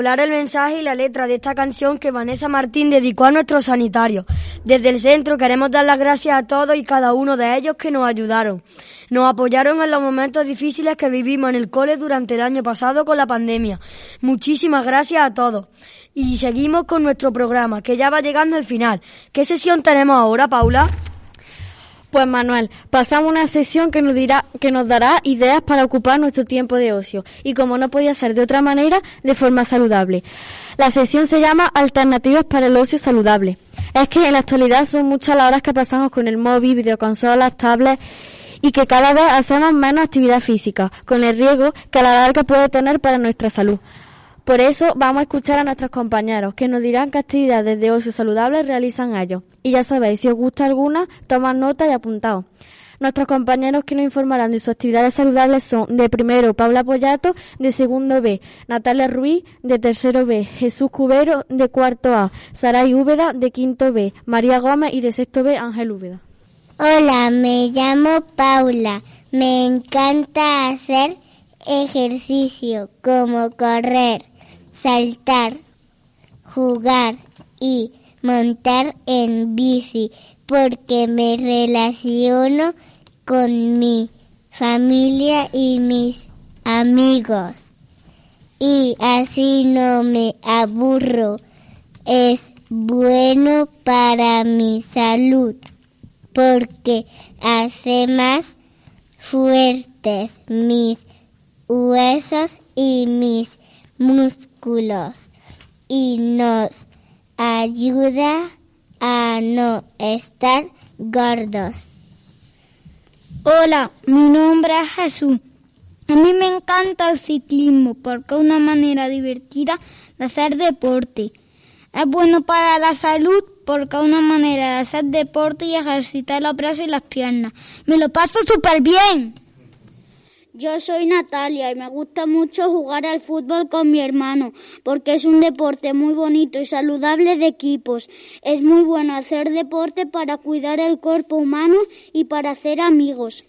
El mensaje y la letra de esta canción que Vanessa Martín dedicó a nuestros sanitarios. Desde el centro queremos dar las gracias a todos y cada uno de ellos que nos ayudaron. Nos apoyaron en los momentos difíciles que vivimos en el cole durante el año pasado con la pandemia. Muchísimas gracias a todos. Y seguimos con nuestro programa, que ya va llegando al final. ¿Qué sesión tenemos ahora, Paula? Pues Manuel, pasamos una sesión que nos dirá, que nos dará ideas para ocupar nuestro tiempo de ocio y como no podía ser de otra manera, de forma saludable. La sesión se llama Alternativas para el ocio saludable. Es que en la actualidad son muchas las horas que pasamos con el móvil, videoconsolas, tablets y que cada vez hacemos menos actividad física, con el riesgo que a la larga puede tener para nuestra salud. Por eso vamos a escuchar a nuestros compañeros que nos dirán qué actividades de ocio saludable realizan ellos. Y ya sabéis, si os gusta alguna, tomad nota y apuntaos. Nuestros compañeros que nos informarán de sus actividades saludables son de primero Paula Pollato, de segundo B Natalia Ruiz, de tercero B Jesús Cubero, de cuarto A Saray Úbeda, de quinto B María Gómez y de sexto B Ángel Úbeda. Hola, me llamo Paula. Me encanta hacer ejercicio como correr, saltar, jugar y montar en bici porque me relaciono con mi familia y mis amigos y así no me aburro. Es bueno para mi salud porque hace más fuertes mis huesos y mis músculos y nos ayuda a no estar gordos. Hola, mi nombre es Jesús. A mí me encanta el ciclismo porque es una manera divertida de hacer deporte. Es bueno para la salud porque es una manera de hacer deporte y ejercitar los brazos y las piernas. Me lo paso súper bien. Yo soy Natalia y me gusta mucho jugar al fútbol con mi hermano porque es un deporte muy bonito y saludable de equipos. Es muy bueno hacer deporte para cuidar el cuerpo humano y para hacer amigos.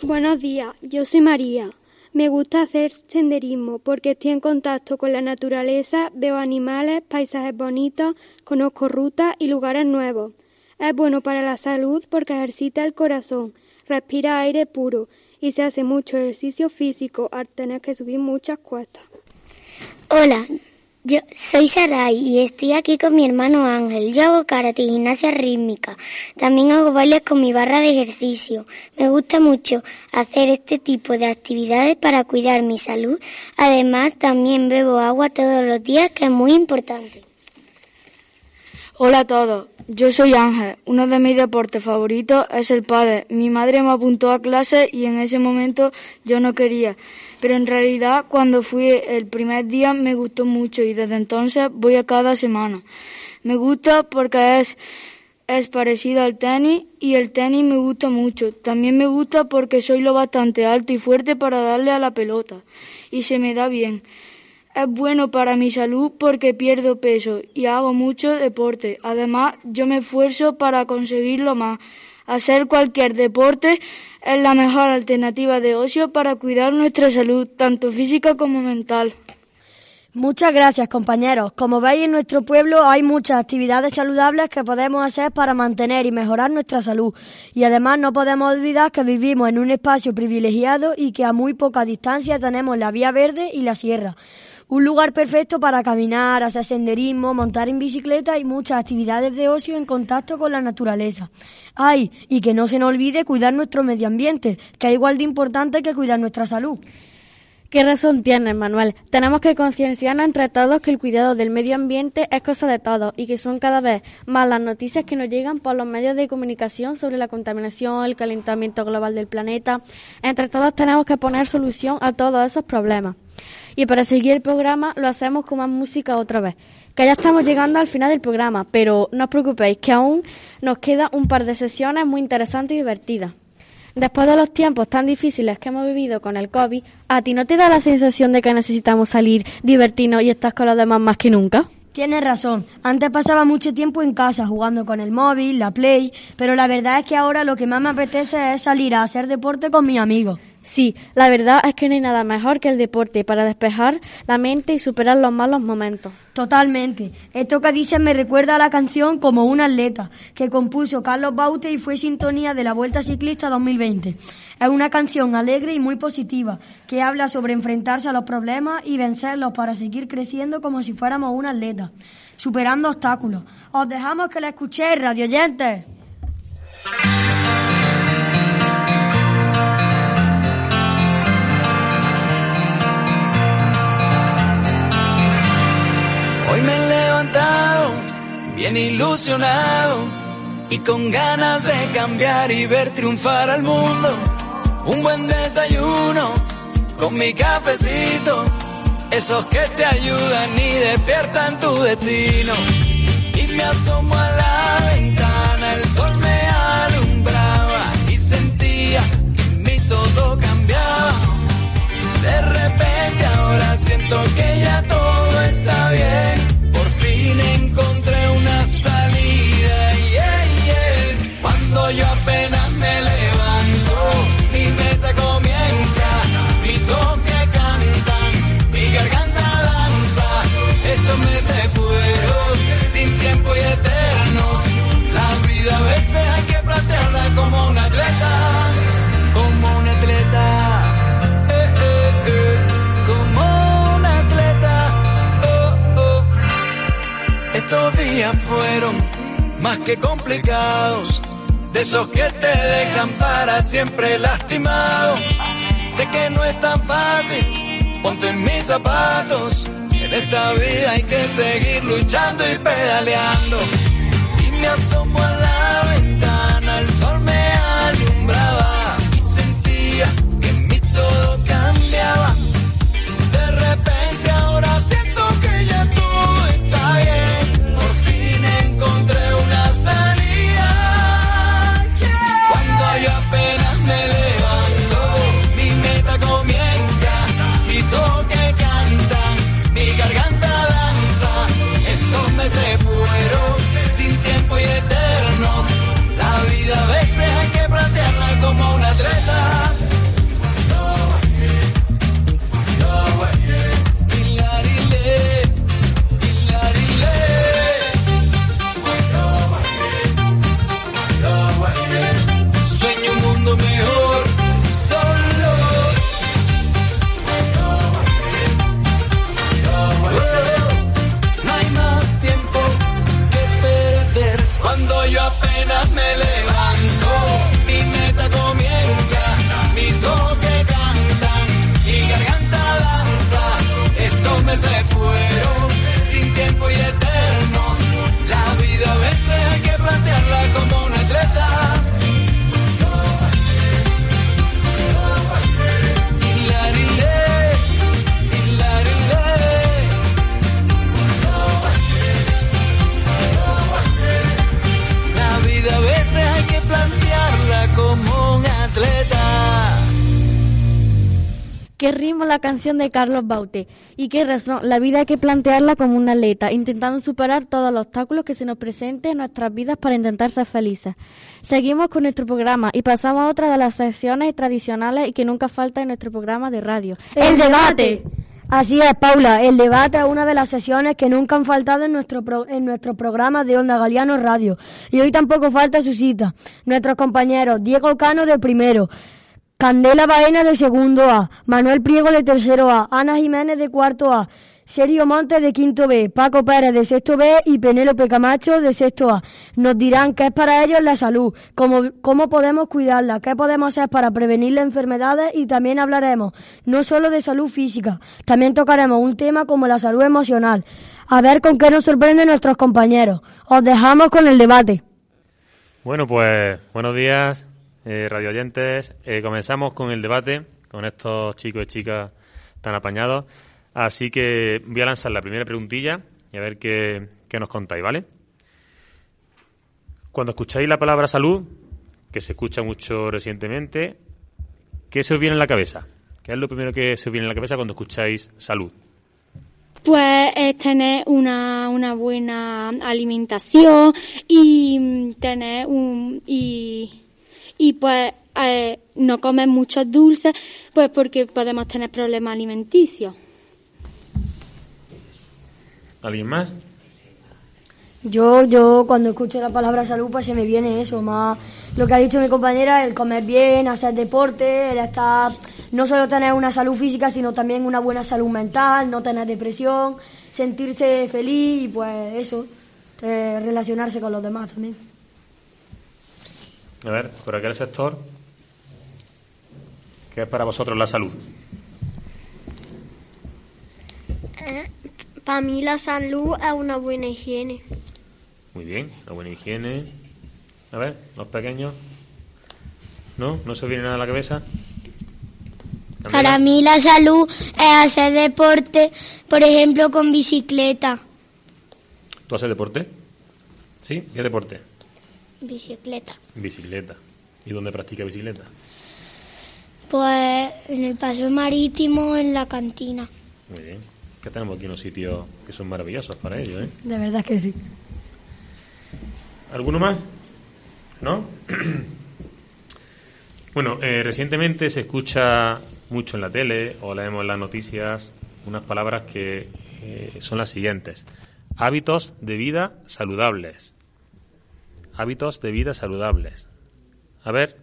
Buenos días, yo soy María. Me gusta hacer senderismo porque estoy en contacto con la naturaleza, veo animales, paisajes bonitos, conozco rutas y lugares nuevos. Es bueno para la salud porque ejercita el corazón, respira aire puro y se hace mucho ejercicio físico al tener que subir muchas cuestas. Hola, yo soy Sarai y estoy aquí con mi hermano Ángel. Yo hago karate y gimnasia rítmica. También hago bailes con mi barra de ejercicio. Me gusta mucho hacer este tipo de actividades para cuidar mi salud. Además, también bebo agua todos los días, que es muy importante. Hola a todos, yo soy Ángel. Uno de mis deportes favoritos es el pádel. Mi madre me apuntó a clase y en ese momento yo no quería, pero en realidad cuando fui el primer día me gustó mucho y desde entonces voy a cada semana. Me gusta porque es es parecido al tenis y el tenis me gusta mucho. También me gusta porque soy lo bastante alto y fuerte para darle a la pelota y se me da bien. Es bueno para mi salud porque pierdo peso y hago mucho deporte. Además, yo me esfuerzo para conseguirlo más. Hacer cualquier deporte es la mejor alternativa de ocio para cuidar nuestra salud, tanto física como mental. Muchas gracias, compañeros. Como veis, en nuestro pueblo hay muchas actividades saludables que podemos hacer para mantener y mejorar nuestra salud. Y además no podemos olvidar que vivimos en un espacio privilegiado y que a muy poca distancia tenemos la vía verde y la sierra. Un lugar perfecto para caminar, hacer senderismo, montar en bicicleta y muchas actividades de ocio en contacto con la naturaleza. Ay, y que no se nos olvide cuidar nuestro medio ambiente, que es igual de importante que cuidar nuestra salud. Qué razón tienes, Manuel. Tenemos que concienciarnos entre todos que el cuidado del medio ambiente es cosa de todos y que son cada vez más las noticias que nos llegan por los medios de comunicación sobre la contaminación, el calentamiento global del planeta. Entre todos tenemos que poner solución a todos esos problemas. Y para seguir el programa lo hacemos con más música otra vez. Que ya estamos llegando al final del programa, pero no os preocupéis que aún nos queda un par de sesiones muy interesantes y divertidas. Después de los tiempos tan difíciles que hemos vivido con el COVID, ¿a ti no te da la sensación de que necesitamos salir, divertirnos y estar con los demás más que nunca? Tienes razón. Antes pasaba mucho tiempo en casa jugando con el móvil, la Play, pero la verdad es que ahora lo que más me apetece es salir a hacer deporte con mis amigos. Sí, la verdad es que no hay nada mejor que el deporte para despejar la mente y superar los malos momentos. Totalmente. Esto que dices me recuerda a la canción Como un atleta, que compuso Carlos Baute y fue sintonía de la Vuelta Ciclista 2020. Es una canción alegre y muy positiva, que habla sobre enfrentarse a los problemas y vencerlos para seguir creciendo como si fuéramos un atleta, superando obstáculos. Os dejamos que la escuchéis, radio oyentes. Bien ilusionado y con ganas de cambiar y ver triunfar al mundo. Un buen desayuno con mi cafecito, esos que te ayudan y despiertan tu destino. Y me asomo a la ventana, el sol me alumbraba y sentía que en mí todo cambiaba. De repente ahora siento que ya todo está bien. Más que complicados, de esos que te dejan para siempre lastimado. Sé que no es tan fácil, ponte en mis zapatos. En esta vida hay que seguir luchando y pedaleando. Y me de Carlos Baute. Y qué razón, la vida hay que plantearla como una atleta, intentando superar todos los obstáculos que se nos presenten en nuestras vidas para intentar ser felices. Seguimos con nuestro programa y pasamos a otra de las secciones tradicionales y que nunca falta en nuestro programa de radio. El debate. Así es, Paula. El debate es una de las sesiones que nunca han faltado en nuestro, pro- en nuestro programa de Onda Galiano Radio. Y hoy tampoco falta su cita. Nuestros compañeros Diego Cano de primero, Candela Baena de segundo A, Manuel Priego de tercero A, Ana Jiménez de cuarto A, Sergio Montes de quinto B, Paco Pérez de sexto B y Penélope Camacho de sexto A. Nos dirán qué es para ellos la salud, cómo, cómo podemos cuidarla, qué podemos hacer para prevenir las enfermedades y también hablaremos no solo de salud física, también tocaremos un tema como la salud emocional. A ver con qué nos sorprenden nuestros compañeros. Os dejamos con el debate. Bueno, pues buenos días, eh, radio oyentes. Eh, comenzamos con el debate con estos chicos y chicas tan apañados. Así que voy a lanzar la primera preguntilla y a ver qué, nos contáis, ¿vale? Cuando escucháis la palabra salud, que se escucha mucho recientemente, ¿qué se os viene en la cabeza? ¿Qué es lo primero que se os viene en la cabeza cuando escucháis salud? Pues es tener una, una buena alimentación y mm, tener un y, y pues eh, no comer muchos dulces, pues porque podemos tener problemas alimenticios. ¿Alguien más? Yo, yo cuando escucho la palabra salud, pues se me viene eso, más lo que ha dicho mi compañera, el comer bien, hacer deporte, el estar, no solo tener una salud física, sino también una buena salud mental, no tener depresión, sentirse feliz y pues eso, eh, relacionarse con los demás también. A ver, por aquel sector, ¿qué es para vosotros la salud? Para mí la salud es una buena higiene. Muy bien, la buena higiene. A ver, los pequeños. ¿No? ¿No se viene nada a la cabeza? Para mí la salud es hacer deporte, por ejemplo, con bicicleta. ¿Tú haces deporte? ¿Sí? ¿Qué deporte? Bicicleta. Bicicleta. ¿Y dónde practica bicicleta? Pues en el paseo marítimo, en la cantina. Muy bien. Que tenemos aquí unos sitios que son maravillosos para ello, ¿eh? De verdad que sí. ¿Alguno más? ¿No? bueno, eh, recientemente se escucha mucho en la tele o leemos en las noticias unas palabras que eh, son las siguientes. Hábitos de vida saludables. Hábitos de vida saludables. A ver,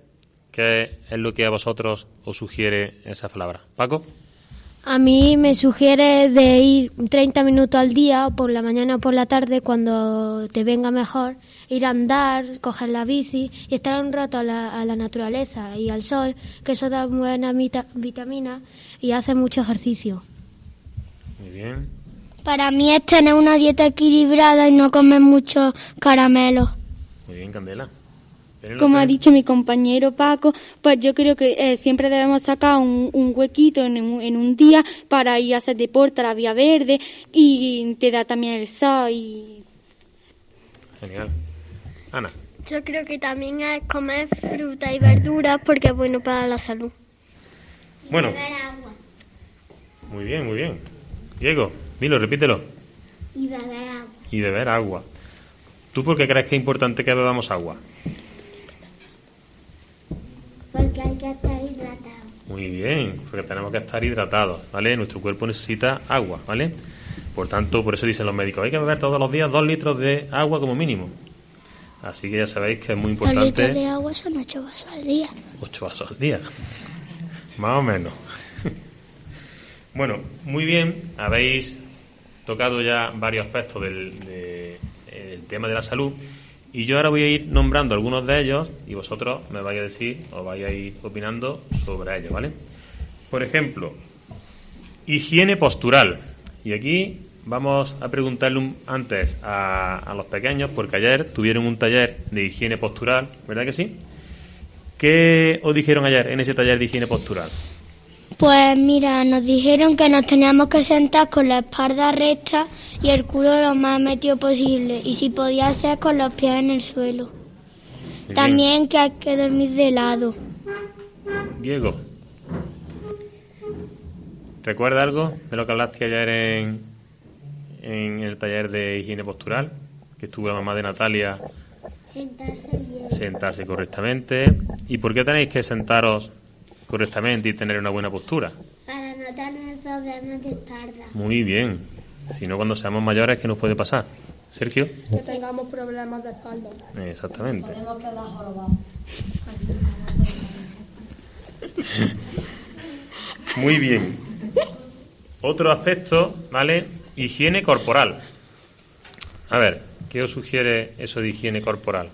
¿qué es lo que a vosotros os sugiere esa palabra? Paco. A mí me sugiere de ir 30 minutos al día, por la mañana o por la tarde, cuando te venga mejor, ir a andar, coger la bici y estar un rato a la, a la naturaleza y al sol, que eso da buena vita- vitamina y hace mucho ejercicio. Muy bien. Para mí es tener una dieta equilibrada y no comer muchos caramelos. Muy bien, Candela. Como ha dicho mi compañero Paco, pues yo creo que eh, siempre debemos sacar un, un huequito en un, en un día para ir a hacer deporte a la vía verde y te da también el sol y Genial. Ana. Yo creo que también es comer fruta y verduras porque es bueno para la salud. Bueno. Muy bien, muy bien. Diego, dilo, repítelo. Y beber agua. Y beber agua. ¿Tú por qué crees que es importante que bebamos agua? Porque hay que estar hidratado. Muy bien, porque tenemos que estar hidratados, ¿vale? Nuestro cuerpo necesita agua, ¿vale? Por tanto, por eso dicen los médicos, hay que beber todos los días dos litros de agua como mínimo. Así que ya sabéis que es muy Los litros de importante agua son ocho vasos al día. ocho vasos al día. Más o menos. bueno, muy bien, habéis tocado ya varios aspectos del, de- del tema de la salud y yo ahora voy a ir nombrando algunos de ellos y vosotros me vais a decir o vais a ir opinando sobre ellos, ¿vale? Por ejemplo, higiene postural. Y aquí vamos a preguntarle un- antes a, a los pequeños, porque ayer tuvieron un taller de higiene postural, ¿verdad que sí? ¿Qué os dijeron ayer en ese taller de higiene postural? Pues mira, nos dijeron que nos teníamos que sentar con la espalda recta y el culo lo más metido posible. Y si podía ser con los pies en el suelo. También que hay que dormir de lado. Diego. ¿Recuerda algo de lo que hablaste ayer en, en el taller de higiene postural? Que estuvo la mamá de Natalia Sentarse bien. sentarse correctamente. ¿Y por qué tenéis que sentaros correctamente y tener una buena postura? Para no tener problemas de espalda. Muy bien. Si no, cuando seamos mayores, ¿qué nos puede pasar? Sergio. Que tengamos problemas de espalda. Exactamente. Podemos quedar jorobados. Muy bien. Otro aspecto, ¿vale? Higiene corporal. A ver, ¿qué os sugiere eso de higiene corporal?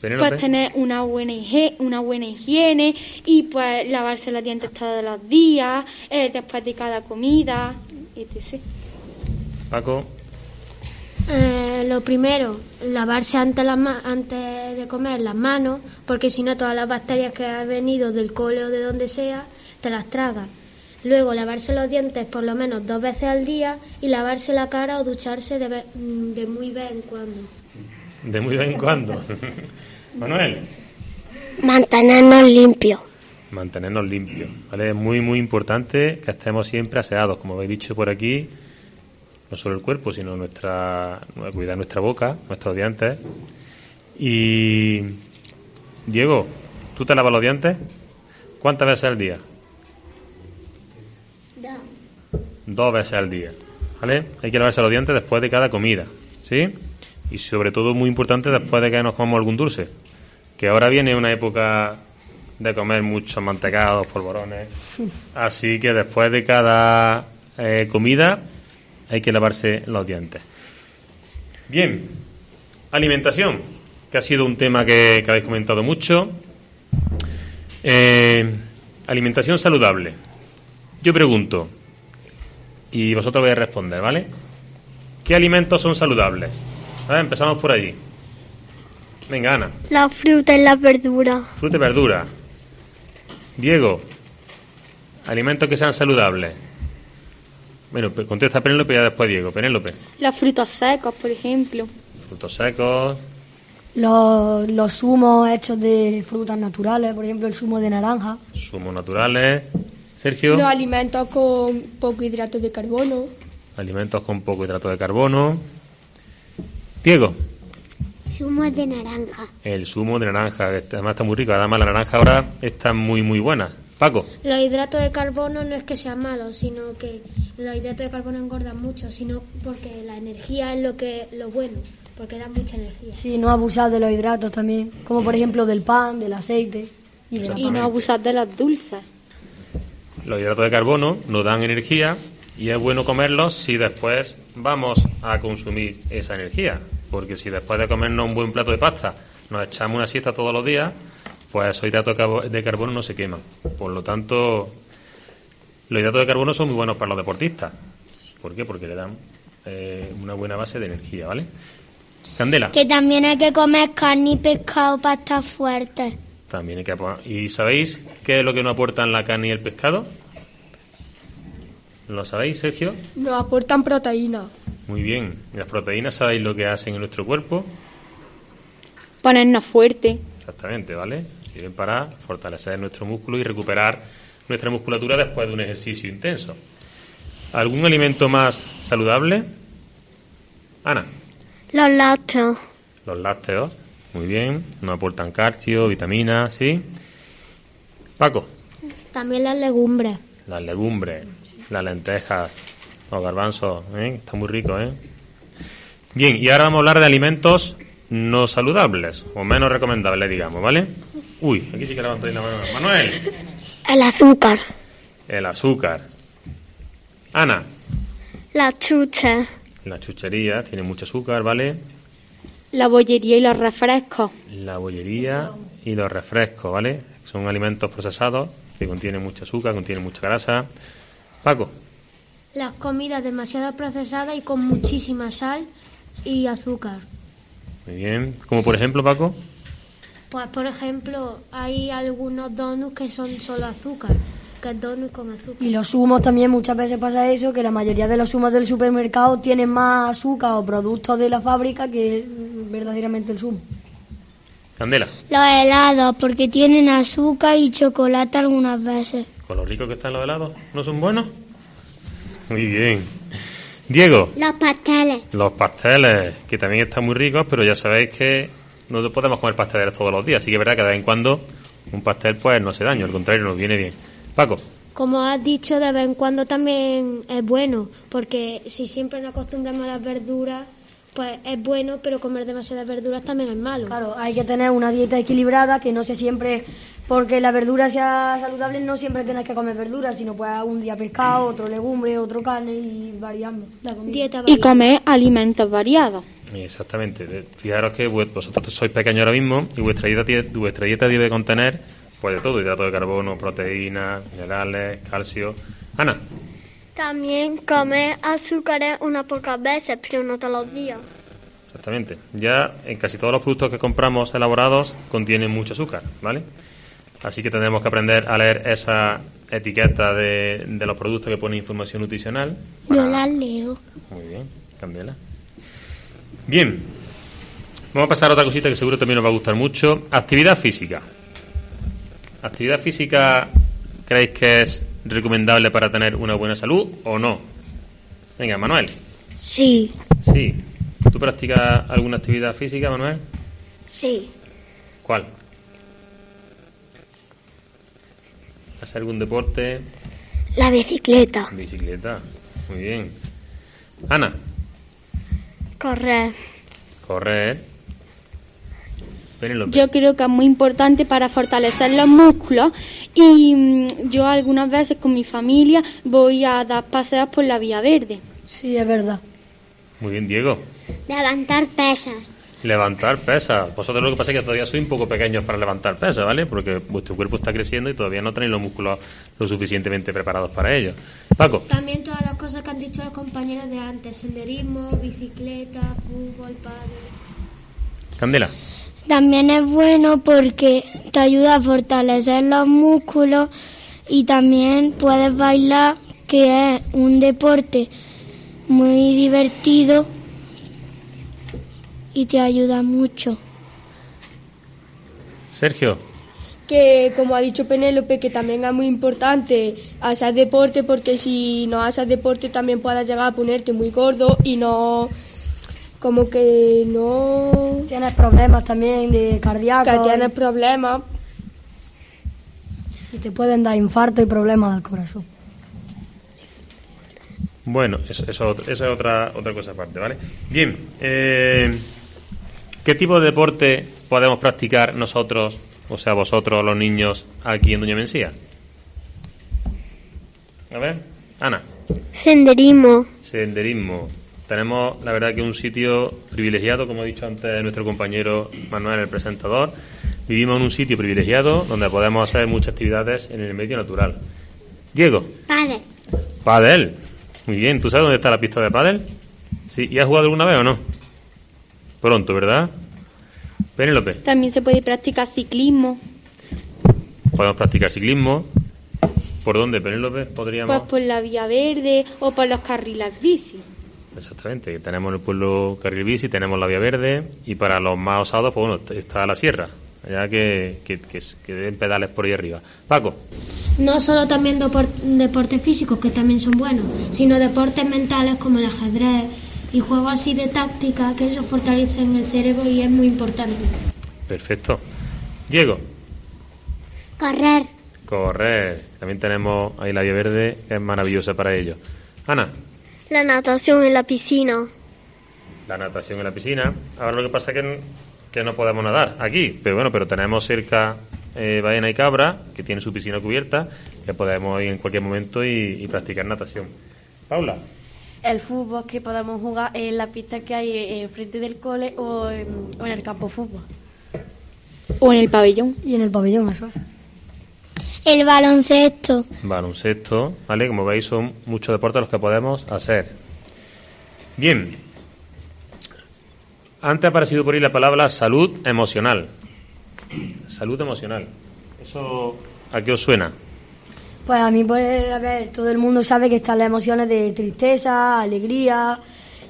Pues tener una buena higiene, una buena higiene y pues lavarse los dientes todos los días, eh, después de cada comida, etc. Paco. Eh, lo primero, lavarse antes, las ma- antes de comer las manos, porque si no todas las bacterias que han venido del cole o de donde sea, te las tragas. Luego, lavarse los dientes por lo menos dos veces al día y lavarse la cara o ducharse de, mm, de muy vez en cuando. De muy vez en cuando. Manuel. Mantenernos limpios. Mantenernos limpios. ¿vale? Es muy, muy importante que estemos siempre aseados, como habéis dicho por aquí. No solo el cuerpo, sino nuestra, cuidar nuestra boca, nuestros dientes. Y Diego, ¿tú te lavas los dientes? ¿Cuántas veces al día? Dos veces al día. ¿Vale? Hay que lavarse los dientes después de cada comida. ¿Sí? Y sobre todo, muy importante, después de que nos comamos algún dulce. Que ahora viene una época de comer muchos mantecados, polvorones. Así que después de cada eh, comida hay que lavarse los dientes. Bien, alimentación, que ha sido un tema que, que habéis comentado mucho. Eh, alimentación saludable. Yo pregunto, y vosotros vais a responder, ¿vale? ¿Qué alimentos son saludables? A ver, empezamos por allí. Venga, Ana. La fruta y la verdura. Fruta y verdura. Diego. Alimentos que sean saludables. Bueno, pues contesta Penélope y ya después Diego. Penélope. Las frutas secas, por ejemplo. Frutos secos. Los, los zumos hechos de frutas naturales, por ejemplo, el zumo de naranja. Zumos naturales. Sergio. Los alimentos con poco hidrato de carbono. Alimentos con poco hidrato de carbono. Diego. Zumo de naranja. El zumo de naranja, que además está muy rico. Además, la naranja ahora está muy, muy buena. Paco. Los hidratos de carbono no es que sean malos, sino que los hidratos de carbono engordan mucho, sino porque la energía es lo que lo bueno, porque da mucha energía. Sí, no abusar de los hidratos también, como por ejemplo del pan, del aceite y de la Y no abusar de las dulces. Los hidratos de carbono nos dan energía y es bueno comerlos si después vamos a consumir esa energía. Porque si después de comernos un buen plato de pasta nos echamos una siesta todos los días, pues esos hidratos de carbo- de carbono no se queman. Por lo tanto, los hidratos de carbono son muy buenos para los deportistas. ¿Por qué? Porque le dan eh, una buena base de energía, ¿vale? Candela. Que también hay que comer carne y pescado para estar fuerte. También hay que ¿Y sabéis qué es lo que nos aportan la carne y el pescado? ¿Lo sabéis, Sergio? Nos aportan proteína. Muy bien. Las proteínas, ¿sabéis lo que hacen en nuestro cuerpo? Ponernos fuerte. Exactamente, ¿vale? Sirven para fortalecer nuestro músculo y recuperar nuestra musculatura después de un ejercicio intenso. ¿Algún alimento más saludable? Ana, Los lácteos. los lácteos. Muy bien. Nos aportan calcio, vitaminas, ¿sí? Paco, También las legumbres. las legumbres, las lentejas, los garbanzos, ¿eh? Está muy rico, ¿eh? Bien, y ahora vamos a hablar de alimentos no saludables, o menos recomendables, digamos, ¿vale? Uy, aquí sí que levantáis la mano. Manuel, El azúcar. el azúcar. Ana, La chucha. la chuchería tiene mucho azúcar, ¿vale? La bollería y los refrescos. La bollería y los refrescos, ¿vale? Son alimentos procesados que contienen mucho azúcar, contienen mucha grasa. Paco, Las comidas demasiado procesadas y con muchísima sal y azúcar. muy bien. Como por ejemplo, Paco, Pues, por ejemplo, hay algunos donuts que son solo azúcar, que es donut con azúcar. Y los zumos también muchas veces pasa eso, que la mayoría de los zumos del supermercado tienen más azúcar o productos de la fábrica que verdaderamente el zumo. Candela, Los helados, porque tienen azúcar y chocolate algunas veces. Con lo rico que están los helados, ¿no son buenos? Muy bien. Diego, Los pasteles. los pasteles, que también están muy ricos, pero ya sabéis que no podemos comer pasteles todos los días, así que es verdad que de vez en cuando un pastel pues no hace daño, al contrario, nos viene bien. Paco, Como has dicho, de vez en cuando también es bueno, porque si siempre nos acostumbramos a las verduras, pues es bueno, pero comer demasiadas verduras también es malo. Claro, hay que tener una dieta equilibrada que no sea siempre, porque la verdura sea saludable, no siempre tienes que comer verduras, sino pues un día pescado, otro legumbre, otro carne y variando la comida. Y comer alimentos variados. Exactamente. Fijaros que vosotros sois pequeños ahora mismo y vuestra dieta, vuestra dieta debe contener pues de todo, hidratos de carbono, proteínas, minerales, calcio. Ana, También comer azúcares unas pocas veces, pero no todos los días. exactamente. Ya en casi todos los productos que compramos elaborados contienen mucho azúcar, ¿vale? Así que tendremos que aprender a leer esa etiqueta de, de los productos que pone información nutricional. Yo las leo. Muy bien, Candela. Bien, vamos a pasar a otra cosita que seguro también nos va a gustar mucho. Actividad física. ¿Actividad física creéis que es recomendable para tener una buena salud o no? Venga, Manuel. Sí, Sí. ¿Tú practicas alguna actividad física, Manuel? sí. ¿Cuál? ¿Hacer algún deporte? La bicicleta. Bicicleta. Muy bien. Ana, Correr. correr. Yo creo que es muy importante para fortalecer los músculos y mm, yo algunas veces con mi familia voy a dar paseos por la vía verde. Sí, es verdad. Muy bien, Diego. Levantar pesas. Levantar pesas. Vosotros lo que pasa es que todavía sois un poco pequeños para levantar pesas, ¿vale? Porque vuestro cuerpo está creciendo y todavía no tenéis los músculos lo suficientemente preparados para ello. Paco, También todas las cosas que han dicho los compañeros de antes, senderismo, bicicleta, fútbol, pádel. Candela. También es bueno porque te ayuda a fortalecer los músculos y también puedes bailar, que es un deporte muy divertido y te ayuda mucho. Sergio. Que como ha dicho Penélope, que también es muy importante hacer deporte porque si no haces deporte también puedes llegar a ponerte muy gordo y no como que no Tienes problemas también de cardíacos. que tienes problemas Y te pueden dar infarto y problemas del corazón. Bueno, eso, eso, eso es otra, otra cosa aparte, ¿vale? Bien, eh, ¿qué tipo de deporte podemos practicar nosotros, o sea, vosotros, los niños, aquí en Doña Mencía? A ver, Ana. Senderismo. Senderismo. Tenemos, la verdad, que un sitio privilegiado, como ha dicho antes nuestro compañero Manuel, el presentador. Vivimos en un sitio privilegiado donde podemos hacer muchas actividades en el medio natural. Diego. Padre. Padel. Muy bien. ¿Tú sabes dónde está la pista de pádel? Sí. ¿Y has jugado alguna vez o no? Pronto, ¿verdad? Penélope. También se puede practicar ciclismo, Podemos practicar ciclismo. ¿Por dónde, Penélope? Podríamos... pues por la vía verde o por los carriles bici. Exactamente. Tenemos en el pueblo Carril Bici, tenemos la Vía Verde y para los más osados, pues bueno, está la sierra. Ya que, que, que, que den pedales por ahí arriba. Paco. No solo también depor- deportes físicos, que también son buenos, sino deportes mentales como el ajedrez y juegos así de táctica, que eso fortalecen el cerebro y es muy importante. Perfecto. Diego. Correr. Correr. También tenemos ahí la Vía Verde, que es maravillosa para ello. Ana. La natación en la piscina. La natación en la piscina. Ahora lo que pasa es que, que no podemos nadar aquí, pero bueno, pero tenemos cerca eh, Baena y Cabra, que tiene su piscina cubierta, que podemos ir en cualquier momento y, y practicar natación. Paula. El fútbol que podemos jugar en la pista que hay eh, enfrente del cole o en, o en el campo de fútbol. O en el pabellón. Y en el pabellón, eso es. El baloncesto. baloncesto, ¿vale? Como veis, son muchos deportes los que podemos hacer. Bien. Antes ha aparecido por ahí la palabra salud emocional. Salud emocional. ¿Eso a qué os suena? Pues a mí, pues, a ver, todo el mundo sabe que están las emociones de tristeza, alegría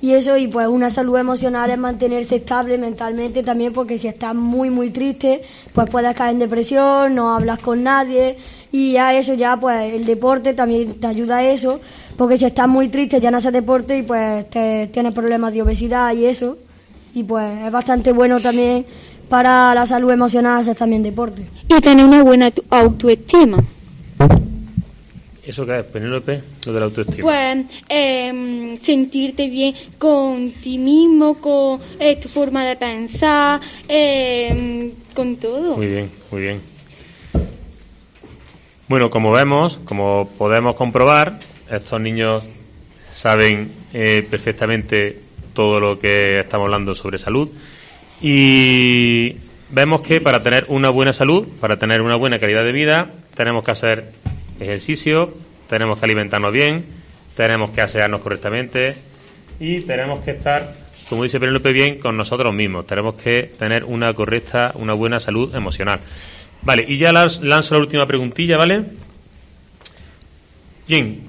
y eso, y pues una salud emocional es mantenerse estable mentalmente también, porque si estás muy, muy triste, pues puedes caer en depresión, no hablas con nadie, y a eso ya, pues el deporte también te ayuda a eso, porque si estás muy triste ya no haces deporte y pues te, tienes problemas de obesidad y eso, y pues es bastante bueno también para la salud emocional hacer también deporte. Y tener una buena tu- autoestima. ¿Eso qué es, Penélope? Lo de la autoestima. Pues em, sentirte bien con ti mismo, con eh, tu forma de pensar, em, con todo. Muy bien, muy bien. Bueno, como vemos, como podemos comprobar, estos niños saben eh, perfectamente todo lo que estamos hablando sobre salud y vemos que para tener una buena salud, para tener una buena calidad de vida, tenemos que hacer ejercicio, tenemos que alimentarnos bien, tenemos que asearnos correctamente y tenemos que estar, como dice Penélope bien, con nosotros mismos. Tenemos que tener una correcta, una buena salud emocional. Vale, y ya lanzo la última preguntilla, ¿vale? Bien,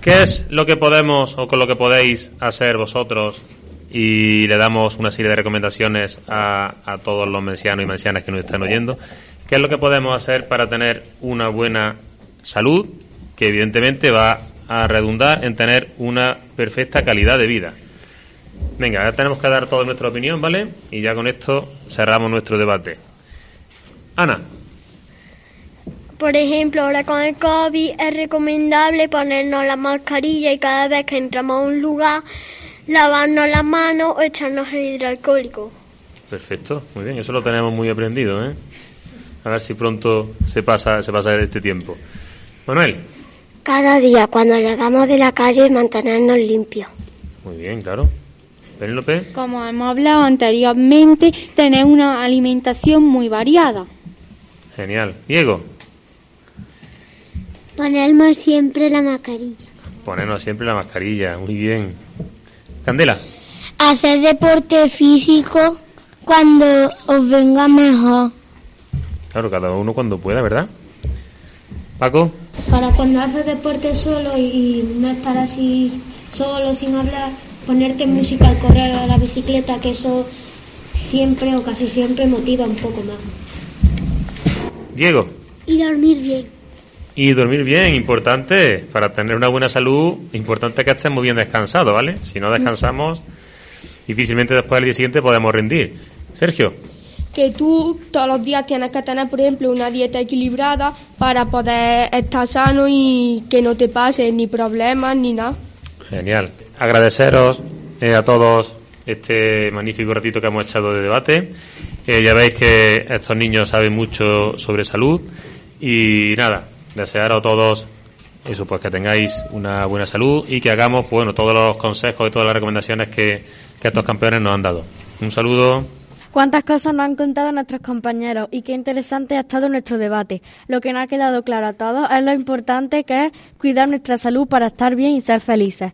¿qué es lo que podemos o con lo que podéis hacer vosotros? Y le damos una serie de recomendaciones a, a todos los mencianos y mencianas que nos están oyendo. ¿Qué es lo que podemos hacer para tener una buena salud que evidentemente va a redundar en tener una perfecta calidad de vida? Venga, ahora tenemos que dar toda nuestra opinión, ¿vale? Y ya con esto cerramos nuestro debate. Ana, Por ejemplo, ahora con el COVID es recomendable ponernos la mascarilla y cada vez que entramos a un lugar lavarnos las manos o echarnos el hidroalcohólico. Perfecto, muy bien, eso lo tenemos muy aprendido, ¿eh? A ver si pronto se pasa, se pasa este tiempo. Manuel. Cada día cuando llegamos de la calle mantenernos limpios. Muy bien, claro. Penélope. Como hemos hablado anteriormente, tener una alimentación muy variada. Genial. Diego. Ponernos siempre la mascarilla. Ponernos siempre la mascarilla, muy bien. Candela. Hacer deporte físico cuando os venga mejor. Claro, cada uno cuando pueda, ¿verdad? Paco. Para cuando haces deporte solo y no estar así solo, sin hablar, ponerte música al correr a la bicicleta, que eso siempre o casi siempre motiva un poco más. Diego. Y dormir bien. Y dormir bien, importante. Para tener una buena salud, importante que estemos bien descansados, ¿vale? Si no descansamos, difícilmente después del día siguiente podemos rendir. Sergio. Que tú todos los días tienes que tener, por ejemplo, una dieta equilibrada para poder estar sano y que no te pase ni problemas ni nada. Genial. Agradeceros eh, a todos este magnífico ratito que hemos echado de debate. Eh, ya veis que estos niños saben mucho sobre salud y nada, desearos a todos eso, pues que tengáis una buena salud y que hagamos, bueno, todos los consejos y todas las recomendaciones que, que estos campeones nos han dado. Un saludo. Cuántas cosas nos han contado nuestros compañeros y qué interesante ha estado nuestro debate. Lo que nos ha quedado claro a todos es lo importante que es cuidar nuestra salud para estar bien y ser felices.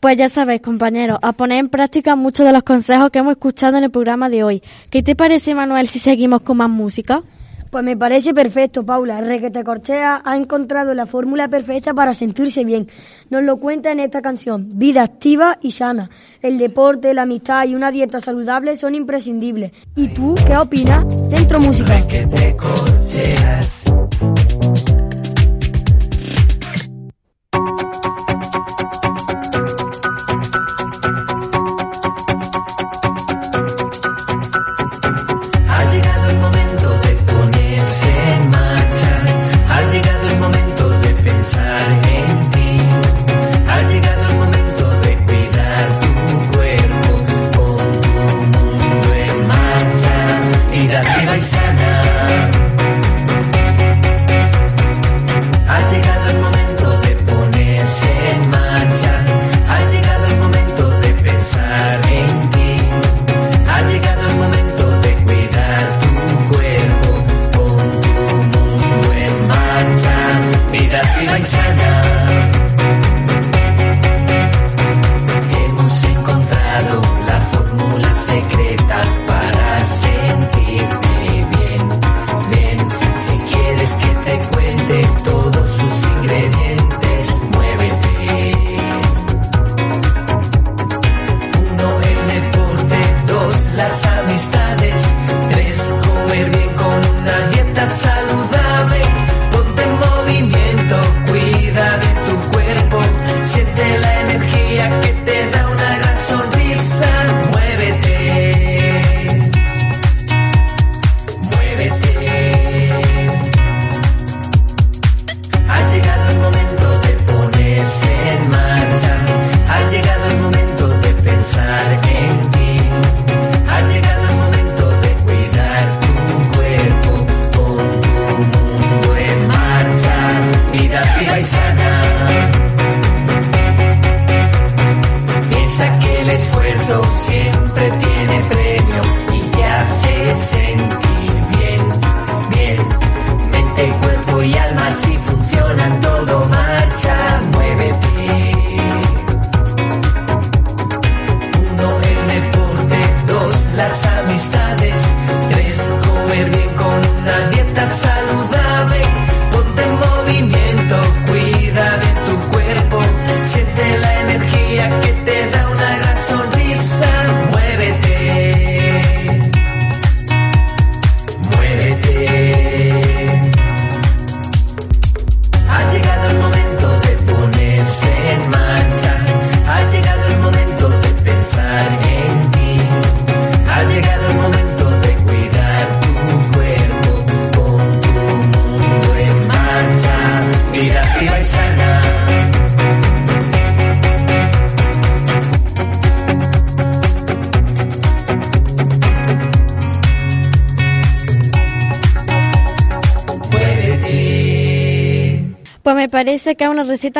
Pues ya sabéis, compañeros, a poner en práctica muchos de los consejos que hemos escuchado en el programa de hoy. ¿Qué te parece, Manuel, si seguimos con más música? Pues me parece perfecto, Paula. Requete Corchea ha encontrado la fórmula perfecta para sentirse bien. Nos lo cuenta en esta canción. Vida activa y sana. El deporte, la amistad y una dieta saludable son imprescindibles. ¿Y tú qué opinas? Centro Corcheas. Amistades.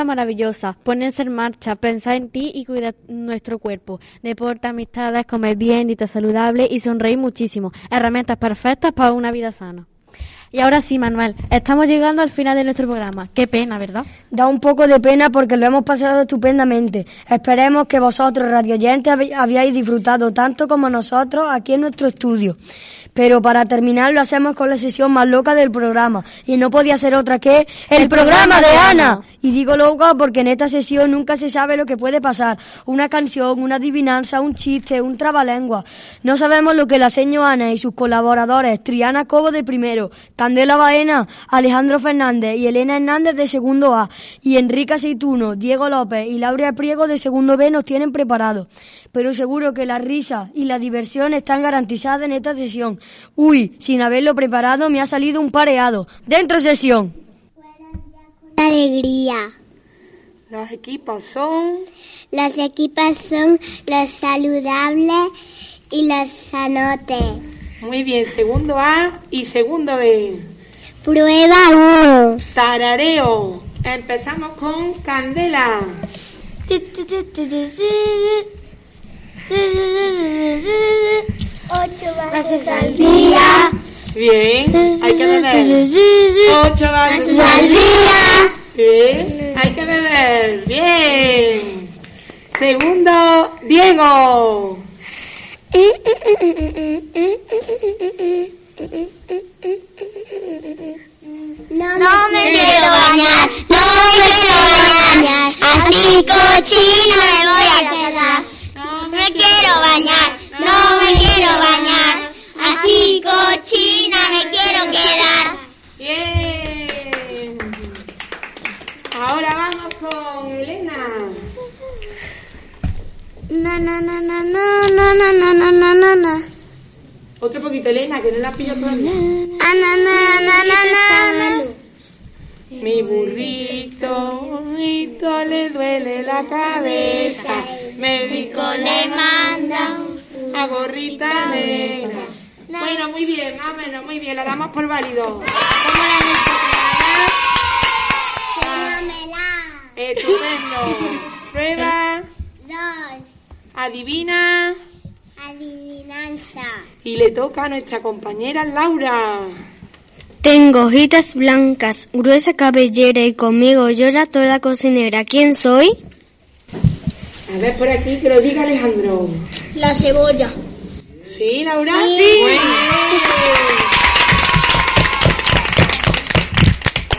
Maravillosa. Ponerse en marcha, pensar en ti y cuidar nuestro cuerpo. Deporte, amistades, comer bien, dieta saludable y sonreír muchísimo. Herramientas perfectas para una vida sana. Y ahora sí, Manuel, estamos llegando al final de nuestro programa. Qué pena, ¿verdad? Da un poco de pena porque lo hemos pasado estupendamente. Esperemos que vosotros, radioyentes, hab- habíais disfrutado tanto como nosotros aquí en nuestro estudio. Pero para terminar lo hacemos con la sesión más loca del programa. Y no podía ser otra que el, programa de Ana. Y digo loca porque en esta sesión nunca se sabe lo que puede pasar. Una canción, una adivinanza, un chiste, un trabalengua. No sabemos lo que la seño Ana y sus colaboradores, Triana Cobo de primero, Candela Baena, Alejandro Fernández y Elena Hernández de segundo A, y Enrique Aceituno, Diego López y Laura Priego de segundo B nos tienen preparados. Pero seguro que la risa y la diversión están garantizadas en esta sesión. Uy, sin haberlo preparado me ha salido un pareado. Dentro sesión. Alegría. Los equipos son Los equipos son los saludables y los sanotes. muy bien, segundo A y segundo B. Prueba 1. Tarareo. Empezamos con Candela. Ocho vasos al día. Bien, hay que beber. Ocho vasos al día. Bien, hay que beber. Bien. Segundo, Diego. No, me quiero bañar, no me quiero bañar, así cochino me voy a quedar. No me quiero bañar, no me quiero bañar, así cochina me quiero quedar. Bien. Ahora vamos con Elena. Na na na na na na na na na na na na. Otro poquito, Elena, que no la pillo todavía. Ah, na na na na na na. Mi burrito, burrito le duele la cabeza. Médico le manda a gorrita negra. Bueno, muy bien, más o menos, muy bien, la damos por válido. ¿Cómo la Clara? Estupendo. Prueba, Dos. adivina Adivinanza. y le toca a nuestra compañera Laura. Tengo hojitas blancas, gruesa cabellera y conmigo llora toda la cocinera. ¿Quién soy? A ver por aquí, que lo diga Alejandro. La cebolla. ¿Sí, Laura? Sí. Muy bien.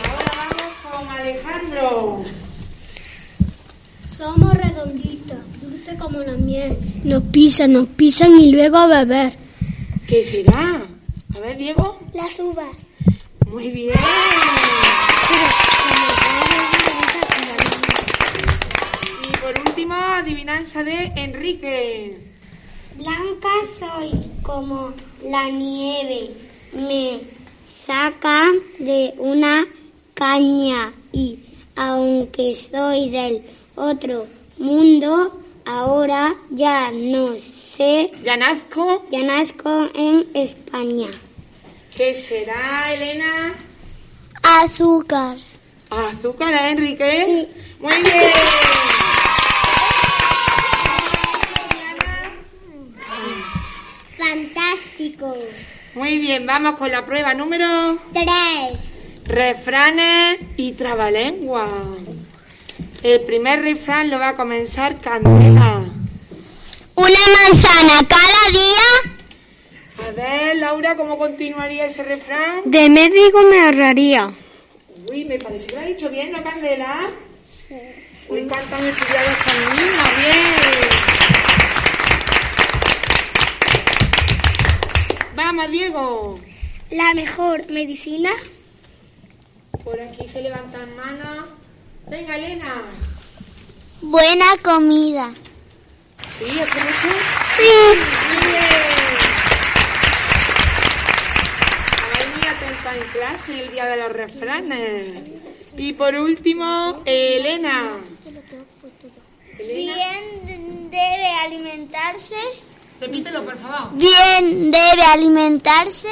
Ahora vamos con Alejandro. Somos redonditas, dulce como la miel. Nos pisan, nos pisan y luego a beber. ¿Qué será? A ver, Diego. Las uvas. Muy bien. Y por último, adivinanza de Enrique. Blanca soy como la nieve. Me saca de una caña y aunque soy del otro mundo, ahora ya no sé. ¿Ya nazco? Ya nazco en España. ¿Qué será, Elena? Azúcar. Azúcar, ¿eh, Enrique? Muy bien. Fantástico. Muy bien, vamos con la prueba número Tres. refranes y trabalengua. El primer refrán lo va a comenzar Candela. Una manzana cada día. A ver, Laura, ¿cómo continuaría ese refrán? De médico me ahorraría. Uy, me parece que lo ha dicho bien, ¿no, Candela? Me encantan estudiar estas niñas, bien. Vamos, Diego. La mejor medicina. Por aquí se levantan manos. Venga, Elena. Buena comida. ¿Sí? ¿Es correcto? Sí. Muy bien. Habéis en clase el día de los refranes. Y por último, Elena. Bien debe alimentarse. Repítelo, por favor. Bien debe alimentarse.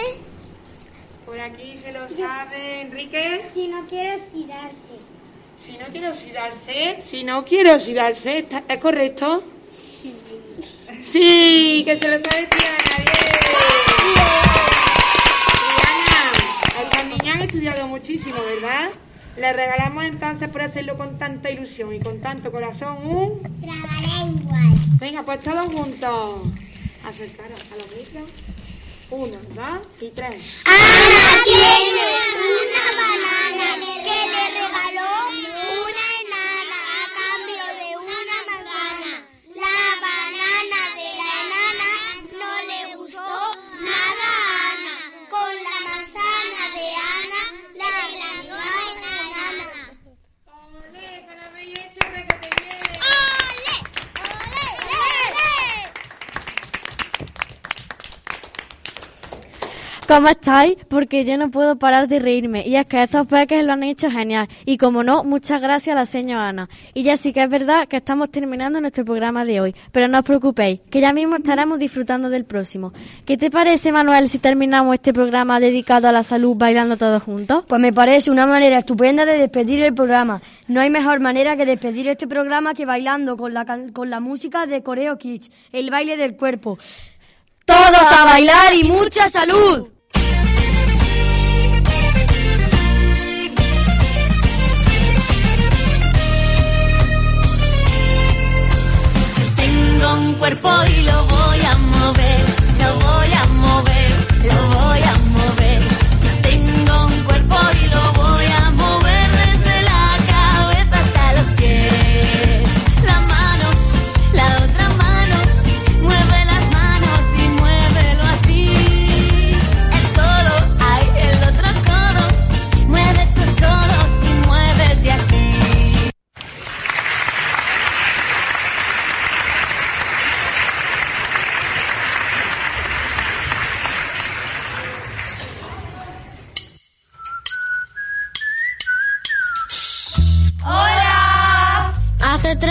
Por aquí se lo sabe Enrique. Si no quiere estirarse. Si no quiere oxidarse, si no quiere oxidarse, ¿está- ¿es correcto? Sí, que se lo sabe bien. Estudiado muchísimo, ¿verdad? Le regalamos entonces por hacerlo con tanta ilusión y con tanto corazón un... Trabalenguas. Venga, pues todos juntos. Acercaros a los micros. Uno, dos y tres. Tiene una banana que le regaló una enana a cambio de una manzana. La banana de la enana no le gustó nada a Ana. Con la manzana de Ana la engañó a la enana. ¡Ole! ¡Ole! ¿Cómo estáis? Porque yo no puedo parar de reírme. Y es que estos peques lo han hecho genial. Y como no, muchas gracias a la señora Ana. Y ya sí que es verdad que estamos terminando nuestro programa de hoy. Pero no os preocupéis, que ya mismo estaremos disfrutando del próximo. ¿Qué te parece, Manuel, si terminamos este programa dedicado a la salud bailando todos juntos? Pues me parece una manera estupenda de despedir el programa. No hay mejor manera que despedir este programa que bailando con la, con la música de Coreo Kids, el baile del cuerpo. ¡Todos a bailar y mucha salud! Tengo un cuerpo y lo voy a mover, lo voy a mover, lo voy a mover.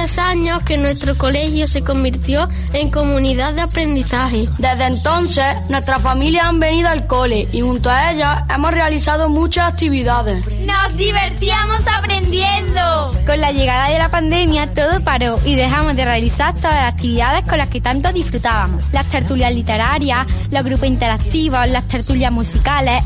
Tres años que nuestro colegio se convirtió en comunidad de aprendizaje. Desde entonces, nuestras familias han venido al cole y junto a ellas hemos realizado muchas actividades. ¡Nos divertíamos aprendiendo! Con la llegada de la pandemia todo paró y dejamos de realizar todas las actividades con las que tanto disfrutábamos. Las tertulias literarias, los grupos interactivos, las tertulias musicales.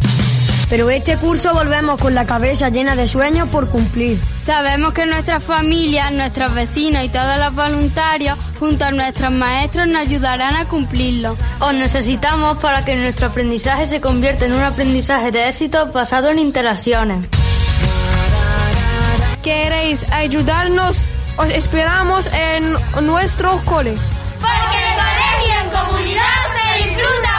Pero este curso volvemos con la cabeza llena de sueños por cumplir. Sabemos que nuestras familias, nuestros vecinos y todos los voluntarios, junto a nuestros maestros, nos ayudarán a cumplirlo. Os necesitamos para que nuestro aprendizaje se convierta en un aprendizaje de éxito basado en interacciones. ¿Queréis ayudarnos? Os esperamos en nuestro cole. Porque el colegio en comunidad se disfruta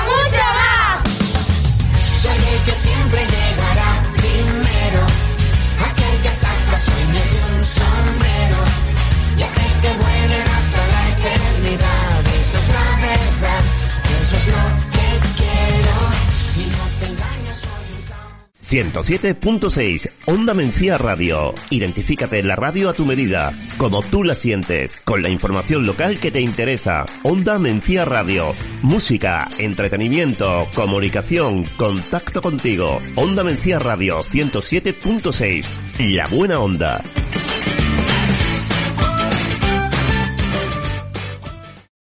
107.6 Onda Mencía Radio. Identifícate en la radio a tu medida, como tú la sientes, con la información local que te interesa. Onda Mencía Radio. Música, entretenimiento, comunicación, contacto contigo. Onda Mencía Radio 107.6. La buena onda.